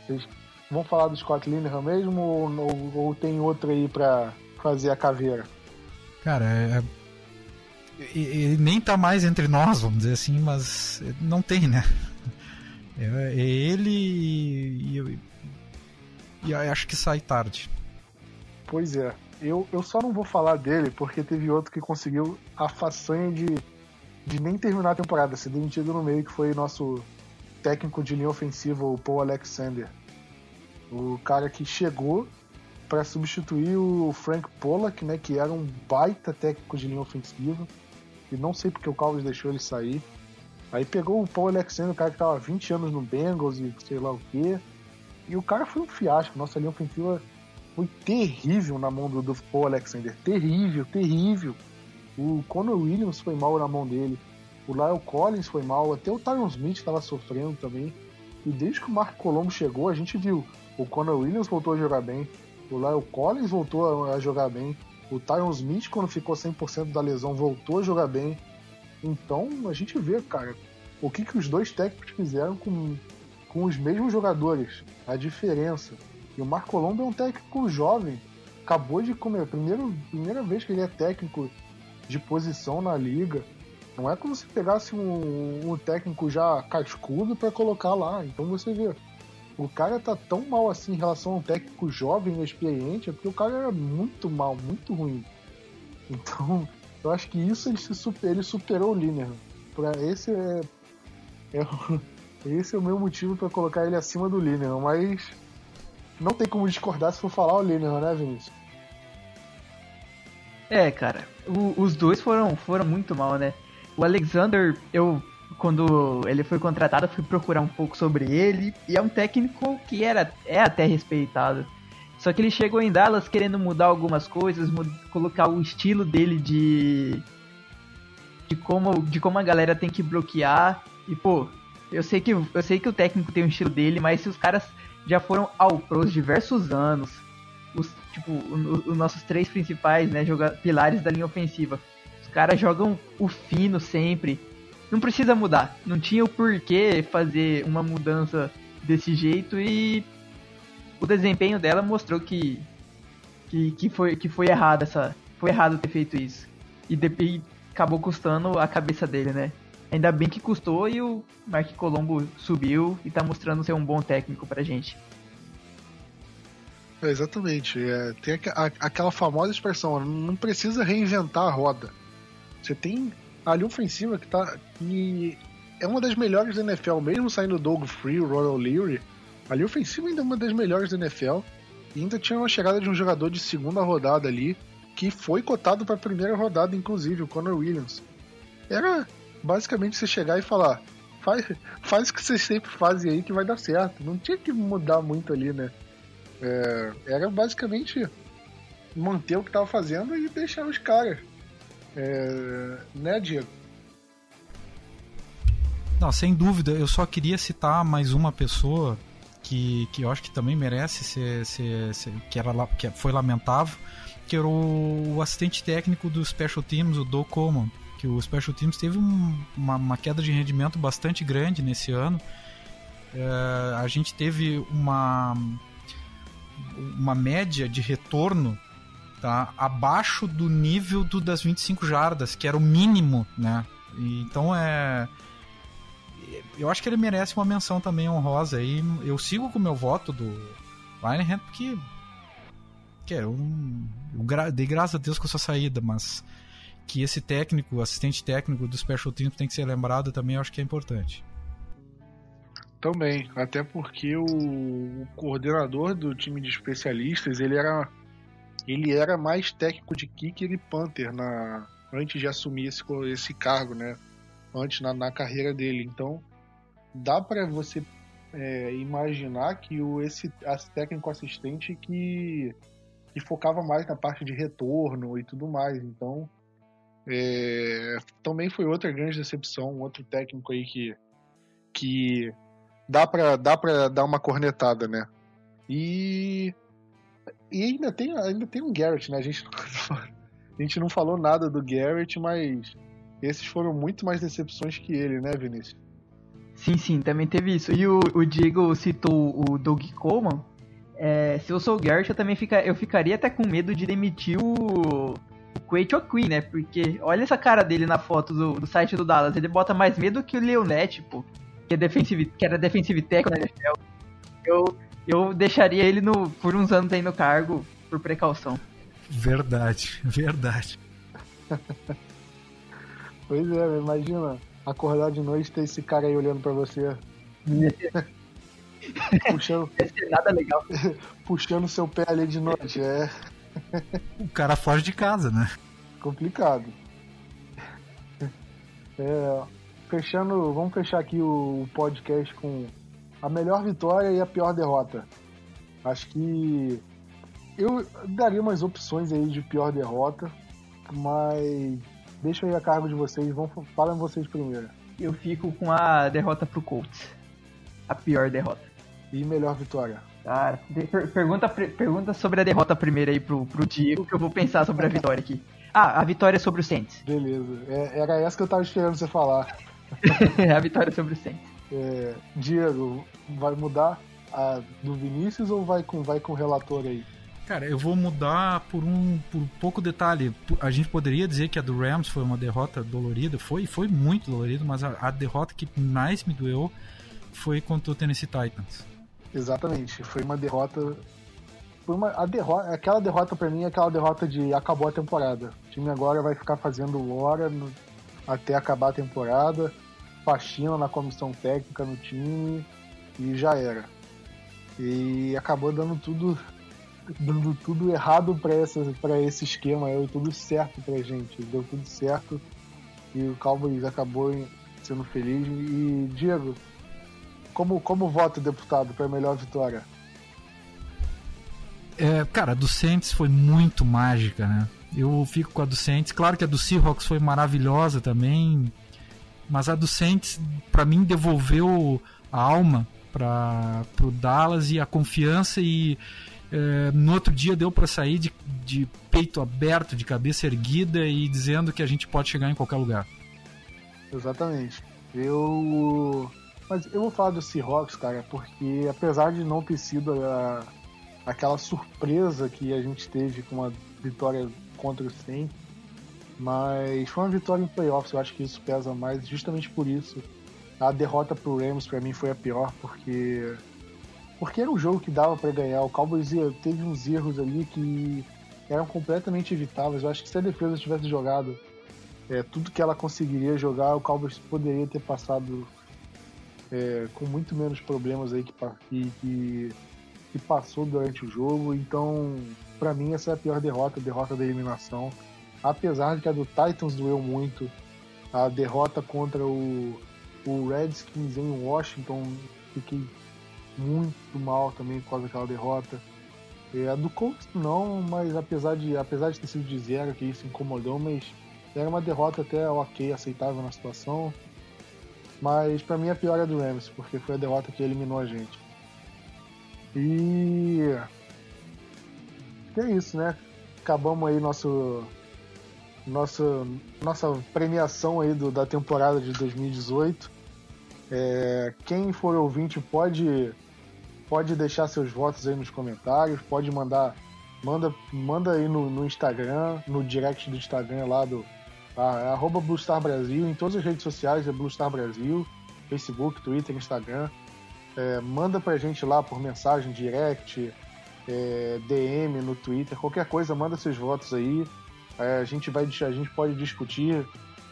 Vocês vão falar do Scott Linehan mesmo ou, ou, ou tem outro aí pra fazer a caveira? Cara, é, ele nem tá mais entre nós, vamos dizer assim, mas não tem, né? É, é ele e, e, e acho que sai tarde. Pois é. Eu, eu só não vou falar dele porque teve outro que conseguiu a façanha de, de nem terminar a temporada, ser demitido no meio, que foi nosso técnico de linha ofensiva, o Paul Alexander. O cara que chegou para substituir o Frank Pollack, né, que era um baita técnico de linha ofensiva e não sei porque o Cowboys deixou ele sair. Aí pegou o Paul Alexander, o cara que tava 20 anos no Bengals e sei lá o quê. E o cara foi um fiasco. Nossa linha ofensiva foi terrível na mão do, do Paul Alexander. Terrível, terrível. O Conor Williams foi mal na mão dele. O Lyle Collins foi mal. Até o Tyron Smith estava sofrendo também. E desde que o Marco Colombo chegou, a gente viu. O Conor Williams voltou a jogar bem. O Lyle Collins voltou a, jogar bem. O Tyron Smith, quando ficou 100% da lesão, voltou a jogar bem. Então a gente vê, cara, o que, que os dois técnicos fizeram com, com os mesmos jogadores, a diferença. E o Marco Colombo é um técnico jovem, acabou de comer, primeiro, primeira vez que ele é técnico de posição na liga. Não é como se pegasse um, um técnico já cascudo para colocar lá. Então você vê, o cara tá tão mal assim em relação a um técnico jovem e experiente, é porque o cara era muito mal, muito ruim. Então, eu acho que isso ele, se super, ele superou o Linehan. Pra esse é, é, esse é o meu motivo para colocar ele acima do Linehan, mas não tem como discordar se for falar o Linehan, né, Vinícius? É, cara, o, os dois foram, foram muito mal, né? O Alexander, eu quando ele foi contratado, fui procurar um pouco sobre ele e é um técnico que era é até respeitado. Só que ele chegou em Dallas querendo mudar algumas coisas, colocar o estilo dele de de como de como a galera tem que bloquear e pô, eu sei que eu sei que o técnico tem um estilo dele, mas se os caras já foram ao pros diversos anos, os tipo os nossos três principais, né, pilares da linha ofensiva. Caras jogam o fino sempre. Não precisa mudar. Não tinha o porquê fazer uma mudança desse jeito e o desempenho dela mostrou que que, que foi que foi errado essa foi errado ter feito isso e, de, e acabou custando a cabeça dele, né? Ainda bem que custou e o Mark Colombo subiu e tá mostrando ser um bom técnico pra gente. É, exatamente. É, tem a, a, aquela famosa expressão, não precisa reinventar a roda. Você tem a linha ofensiva que tá. que é uma das melhores da NFL, mesmo saindo Doug Free, Ronald Leary. A linha ofensiva ainda é uma das melhores da NFL. E ainda tinha uma chegada de um jogador de segunda rodada ali, que foi cotado para a primeira rodada, inclusive, o Conor Williams. Era basicamente você chegar e falar: faz, faz o que vocês sempre fazem aí que vai dar certo. Não tinha que mudar muito ali, né? É, era basicamente manter o que estava fazendo e deixar os caras. É, né, Diego? Não, sem dúvida. Eu só queria citar mais uma pessoa que, que eu acho que também merece ser, ser, ser que, era, que foi lamentável, que era o, o assistente técnico do Special Teams, o Doug Coleman, que o Special Teams teve um, uma, uma, queda de rendimento bastante grande nesse ano. É, a gente teve uma, uma média de retorno tá, abaixo do nível do, das 25 jardas, que era o mínimo, né? Então é. Eu acho que ele merece uma menção também honrosa. E eu sigo com o meu voto do Linehan porque. Que é um, eu dei graças a Deus com a sua saída, mas que esse técnico, assistente técnico do Special Teams tem que ser lembrado também, eu acho que é importante. Também, até porque o, o coordenador do time de especialistas, ele era ele era mais técnico de kicker e punter na, antes de assumir esse, esse cargo, né? Antes na, na carreira dele. Então, dá para você é, imaginar que o, esse, esse técnico assistente que, que focava mais na parte de retorno e tudo mais. Então, é, também foi outra grande decepção, outro técnico aí que, que dá para dá pra dar uma cornetada, né? E e ainda tem, ainda tem um Garrett, né? A gente, não, a gente não falou nada do Garrett, mas esses foram muito mais decepções que ele, né, Vinícius? Sim, sim, também teve isso. E o, o Diego citou o Doug Coleman. É, se eu sou o Garrett, eu também fica, eu ficaria até com medo de demitir o, o Quake Queen, né? Porque olha essa cara dele na foto do, do site do Dallas. Ele bota mais medo que o Leonet, pô, que, é que era defensive tackle na NFL. Eu, eu deixaria ele no, por uns anos aí no cargo, por precaução. Verdade, verdade. pois é, imagina acordar de noite e ter esse cara aí olhando pra você. puxando. Não nada legal. puxando seu pé ali de noite, é. o cara foge de casa, né? Complicado. É, fechando, vamos fechar aqui o podcast com a melhor vitória e a pior derrota. Acho que eu daria umas opções aí de pior derrota, mas deixa aí a cargo de vocês, vão falem vocês primeiro. Eu fico com a derrota pro Colts. A pior derrota. E melhor vitória. Cara, per pergunta, pergunta sobre a derrota primeiro aí pro, pro Diego, que eu vou pensar sobre a vitória aqui. Ah, a vitória sobre o Saints. Beleza, é, era essa que eu tava esperando você falar. a vitória sobre o Saints. É, Diego, vai mudar a do Vinícius ou vai com, vai com o relator aí? Cara, eu vou mudar por um por pouco detalhe. A gente poderia dizer que a do Rams foi uma derrota dolorida, foi, foi muito dolorida, mas a, a derrota que mais me doeu foi contra o Tennessee Titans. Exatamente, foi uma derrota. Foi uma, a derrota, aquela derrota para mim é aquela derrota de acabou a temporada. O time agora vai ficar fazendo hora no, até acabar a temporada, faxina na comissão técnica no time e já era. E acabou dando tudo dando tudo errado para esse esquema, deu tudo certo pra gente, deu tudo certo e o Cowboys acabou sendo feliz. E Diego, como, como vota deputado para melhor vitória? É, cara, a do Saints foi muito mágica, né? Eu fico com a do Saints. Claro que a do Seahawks foi maravilhosa também, mas a do Saints, para mim, devolveu a alma para o Dallas e a confiança e é, no outro dia deu para sair de, de peito aberto, de cabeça erguida e dizendo que a gente pode chegar em qualquer lugar. Exatamente. Eu mas eu vou falar do Seahawks, cara, porque apesar de não ter sido a, aquela surpresa que a gente teve com uma vitória contra o Saints, mas foi uma vitória em playoffs, eu acho que isso pesa mais, justamente por isso. A derrota pro Rams para mim foi a pior, porque porque era um jogo que dava para ganhar. O Cowboys teve uns erros ali que eram completamente evitáveis. Eu acho que se a defesa tivesse jogado é, tudo que ela conseguiria jogar, o Cowboys poderia ter passado é, com muito menos problemas aí que, que, que passou durante o jogo. Então, para mim, essa é a pior derrota, a derrota da eliminação. Apesar de que a do Titans doeu muito, a derrota contra o, o Redskins em Washington, fiquei muito mal também por causa daquela derrota. É, a do Colts não, mas apesar de, apesar de ter sido de zero, que isso incomodou, mas era uma derrota até ok, aceitável na situação. Mas para mim a pior é a do Rams, porque foi a derrota que eliminou a gente. E é isso, né? Acabamos aí nosso nossa nossa premiação aí do, da temporada de 2018. É, quem for ouvinte pode pode deixar seus votos aí nos comentários, pode mandar manda manda aí no, no Instagram, no direct do Instagram lá do arroba Bluestar Brasil, em todas as redes sociais é Bluestar Brasil, Facebook, Twitter, Instagram. É, manda pra gente lá por mensagem, direct, é, DM no Twitter, qualquer coisa, manda seus votos aí. É, a gente vai a gente pode discutir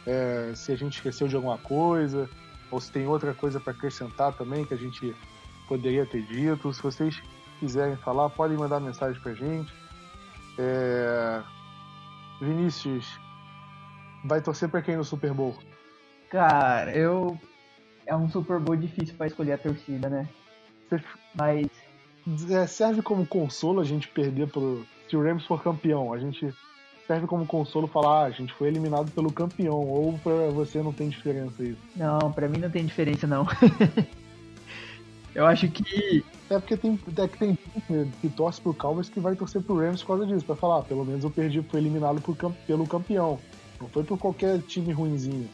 é, se a gente esqueceu de alguma coisa, ou se tem outra coisa para acrescentar também que a gente poderia ter dito. Se vocês quiserem falar, podem mandar mensagem pra gente. É... Vinícius, vai torcer para quem no Super Bowl? Cara, eu. É um Super Bowl difícil para escolher a torcida, né? Mas. É, serve como consolo a gente perder pro. Se o Rams for campeão, a gente serve como consolo falar, ah, a gente foi eliminado pelo campeão, ou pra você não tem diferença isso? Não, pra mim não tem diferença não. eu acho que. É porque tem, é que tem que torce pro Cowboys que vai torcer pro Rams por causa disso, pra falar, ah, pelo menos eu perdi, fui eliminado por, pelo campeão. Não foi por qualquer time ruinzinho.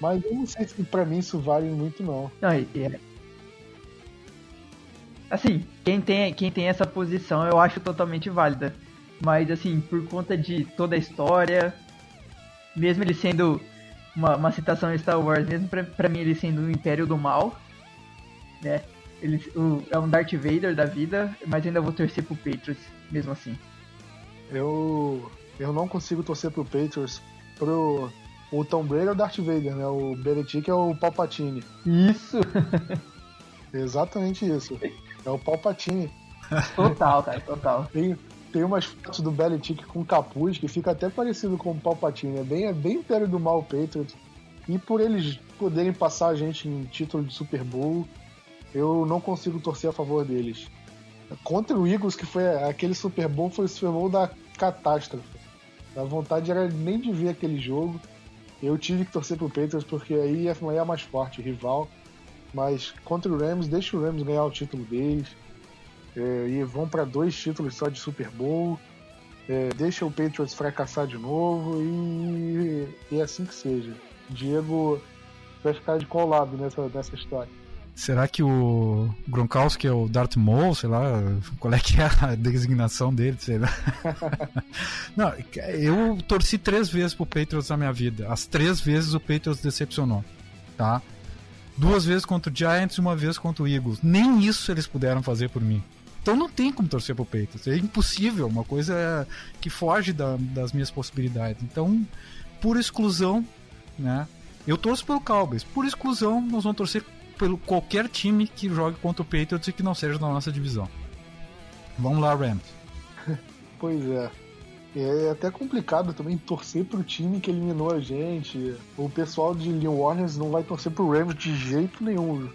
Mas eu não sei se pra mim isso vale muito não. Não, é... Assim, quem tem, quem tem essa posição eu acho totalmente válida. Mas assim, por conta de toda a história, mesmo ele sendo uma, uma citação em Star Wars, mesmo pra, pra mim ele sendo o Império do Mal, né? Ele o, é um Darth Vader da vida, mas ainda vou torcer pro Patriots, mesmo assim. Eu eu não consigo torcer pro Patriots pro. O Tom Brady é o Darth Vader, né? O Belichick é o Palpatine. Isso! Exatamente isso. É o Palpatine. Total, cara, total. Tem, umas fotos do Belichick com capuz que fica até parecido com o Palpatine. É bem, é bem Império do Mal Patriots. E por eles poderem passar a gente em título de Super Bowl, eu não consigo torcer a favor deles. Contra o Eagles, que foi aquele Super Bowl, foi o Super Bowl da catástrofe. A vontade era nem de ver aquele jogo. Eu tive que torcer pro Patriots porque aí é mais forte, rival. Mas contra o Rams, deixa o Rams ganhar o título deles. É, e vão para dois títulos só de Super Bowl. É, deixa o Patriots fracassar de novo e, e é assim que seja. Diego vai ficar de qual lado nessa, nessa história? Será que o Gronkowski é o Darth Maul, sei lá, qual é que é a designação dele, sei lá. Não, eu torci três vezes pro Patriots na minha vida. As três vezes o Patriots decepcionou, tá? Duas vezes contra o Giants e uma vez contra o Eagles. Nem isso eles puderam fazer por mim. Então não tem como torcer pro Patriots. É impossível, uma coisa que foge da, das minhas possibilidades. Então, por exclusão, né? Eu torço pelo Cowboys. Por exclusão, nós vamos torcer pelo qualquer time que jogue contra o Patriots e que não seja da nossa divisão. Vamos lá, Rams. pois é. É até complicado também torcer pro time que eliminou a gente. O pessoal de New Orleans não vai torcer pro Rams de jeito nenhum.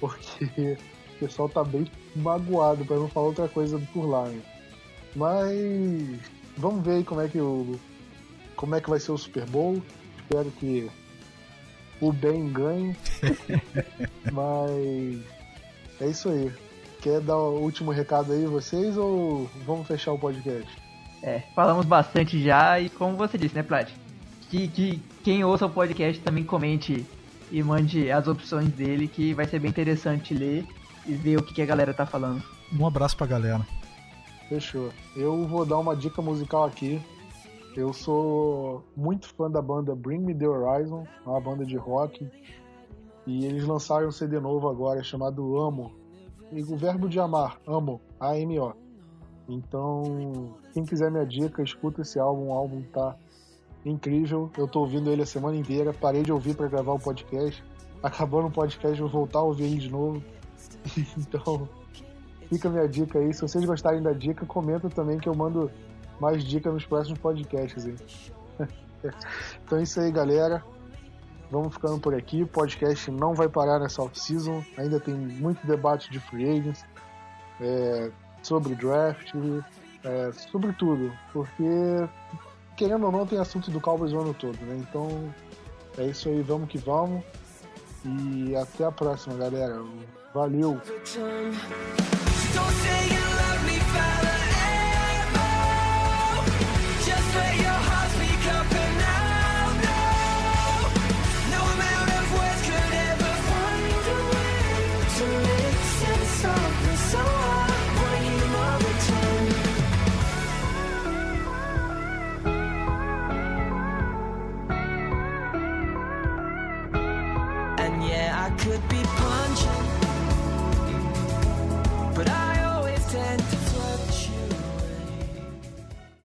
Porque o pessoal tá bem magoado, para não falar outra coisa por lá. Né? Mas vamos ver aí como é que o como é que vai ser o Super Bowl. Espero que o bem ganhe. Mas é isso aí. Quer dar o último recado aí vocês ou vamos fechar o podcast? É, falamos bastante já e como você disse, né, Plat? Que, que quem ouça o podcast também comente e mande as opções dele, que vai ser bem interessante ler e ver o que, que a galera tá falando. Um abraço pra galera. Fechou. Eu vou dar uma dica musical aqui eu sou muito fã da banda Bring Me The Horizon, uma banda de rock, e eles lançaram um CD novo agora chamado Amo. E o verbo de amar, amo, A-M-O. Então, quem quiser minha dica, escuta esse álbum, o álbum tá incrível. Eu tô ouvindo ele a semana inteira, parei de ouvir para gravar o podcast. Acabando o podcast, vou voltar a ouvir ele de novo. então, fica a minha dica aí. Se vocês gostarem da dica, comenta também que eu mando mais dicas nos próximos podcasts. Hein? então é isso aí, galera. Vamos ficando por aqui. O podcast não vai parar nessa off-season. Ainda tem muito debate de free agents, é, sobre draft, é, sobre tudo. Porque, querendo ou não, tem assunto do Cowboys o ano todo, né? Então é isso aí, vamos que vamos. E até a próxima, galera. Valeu! just where you're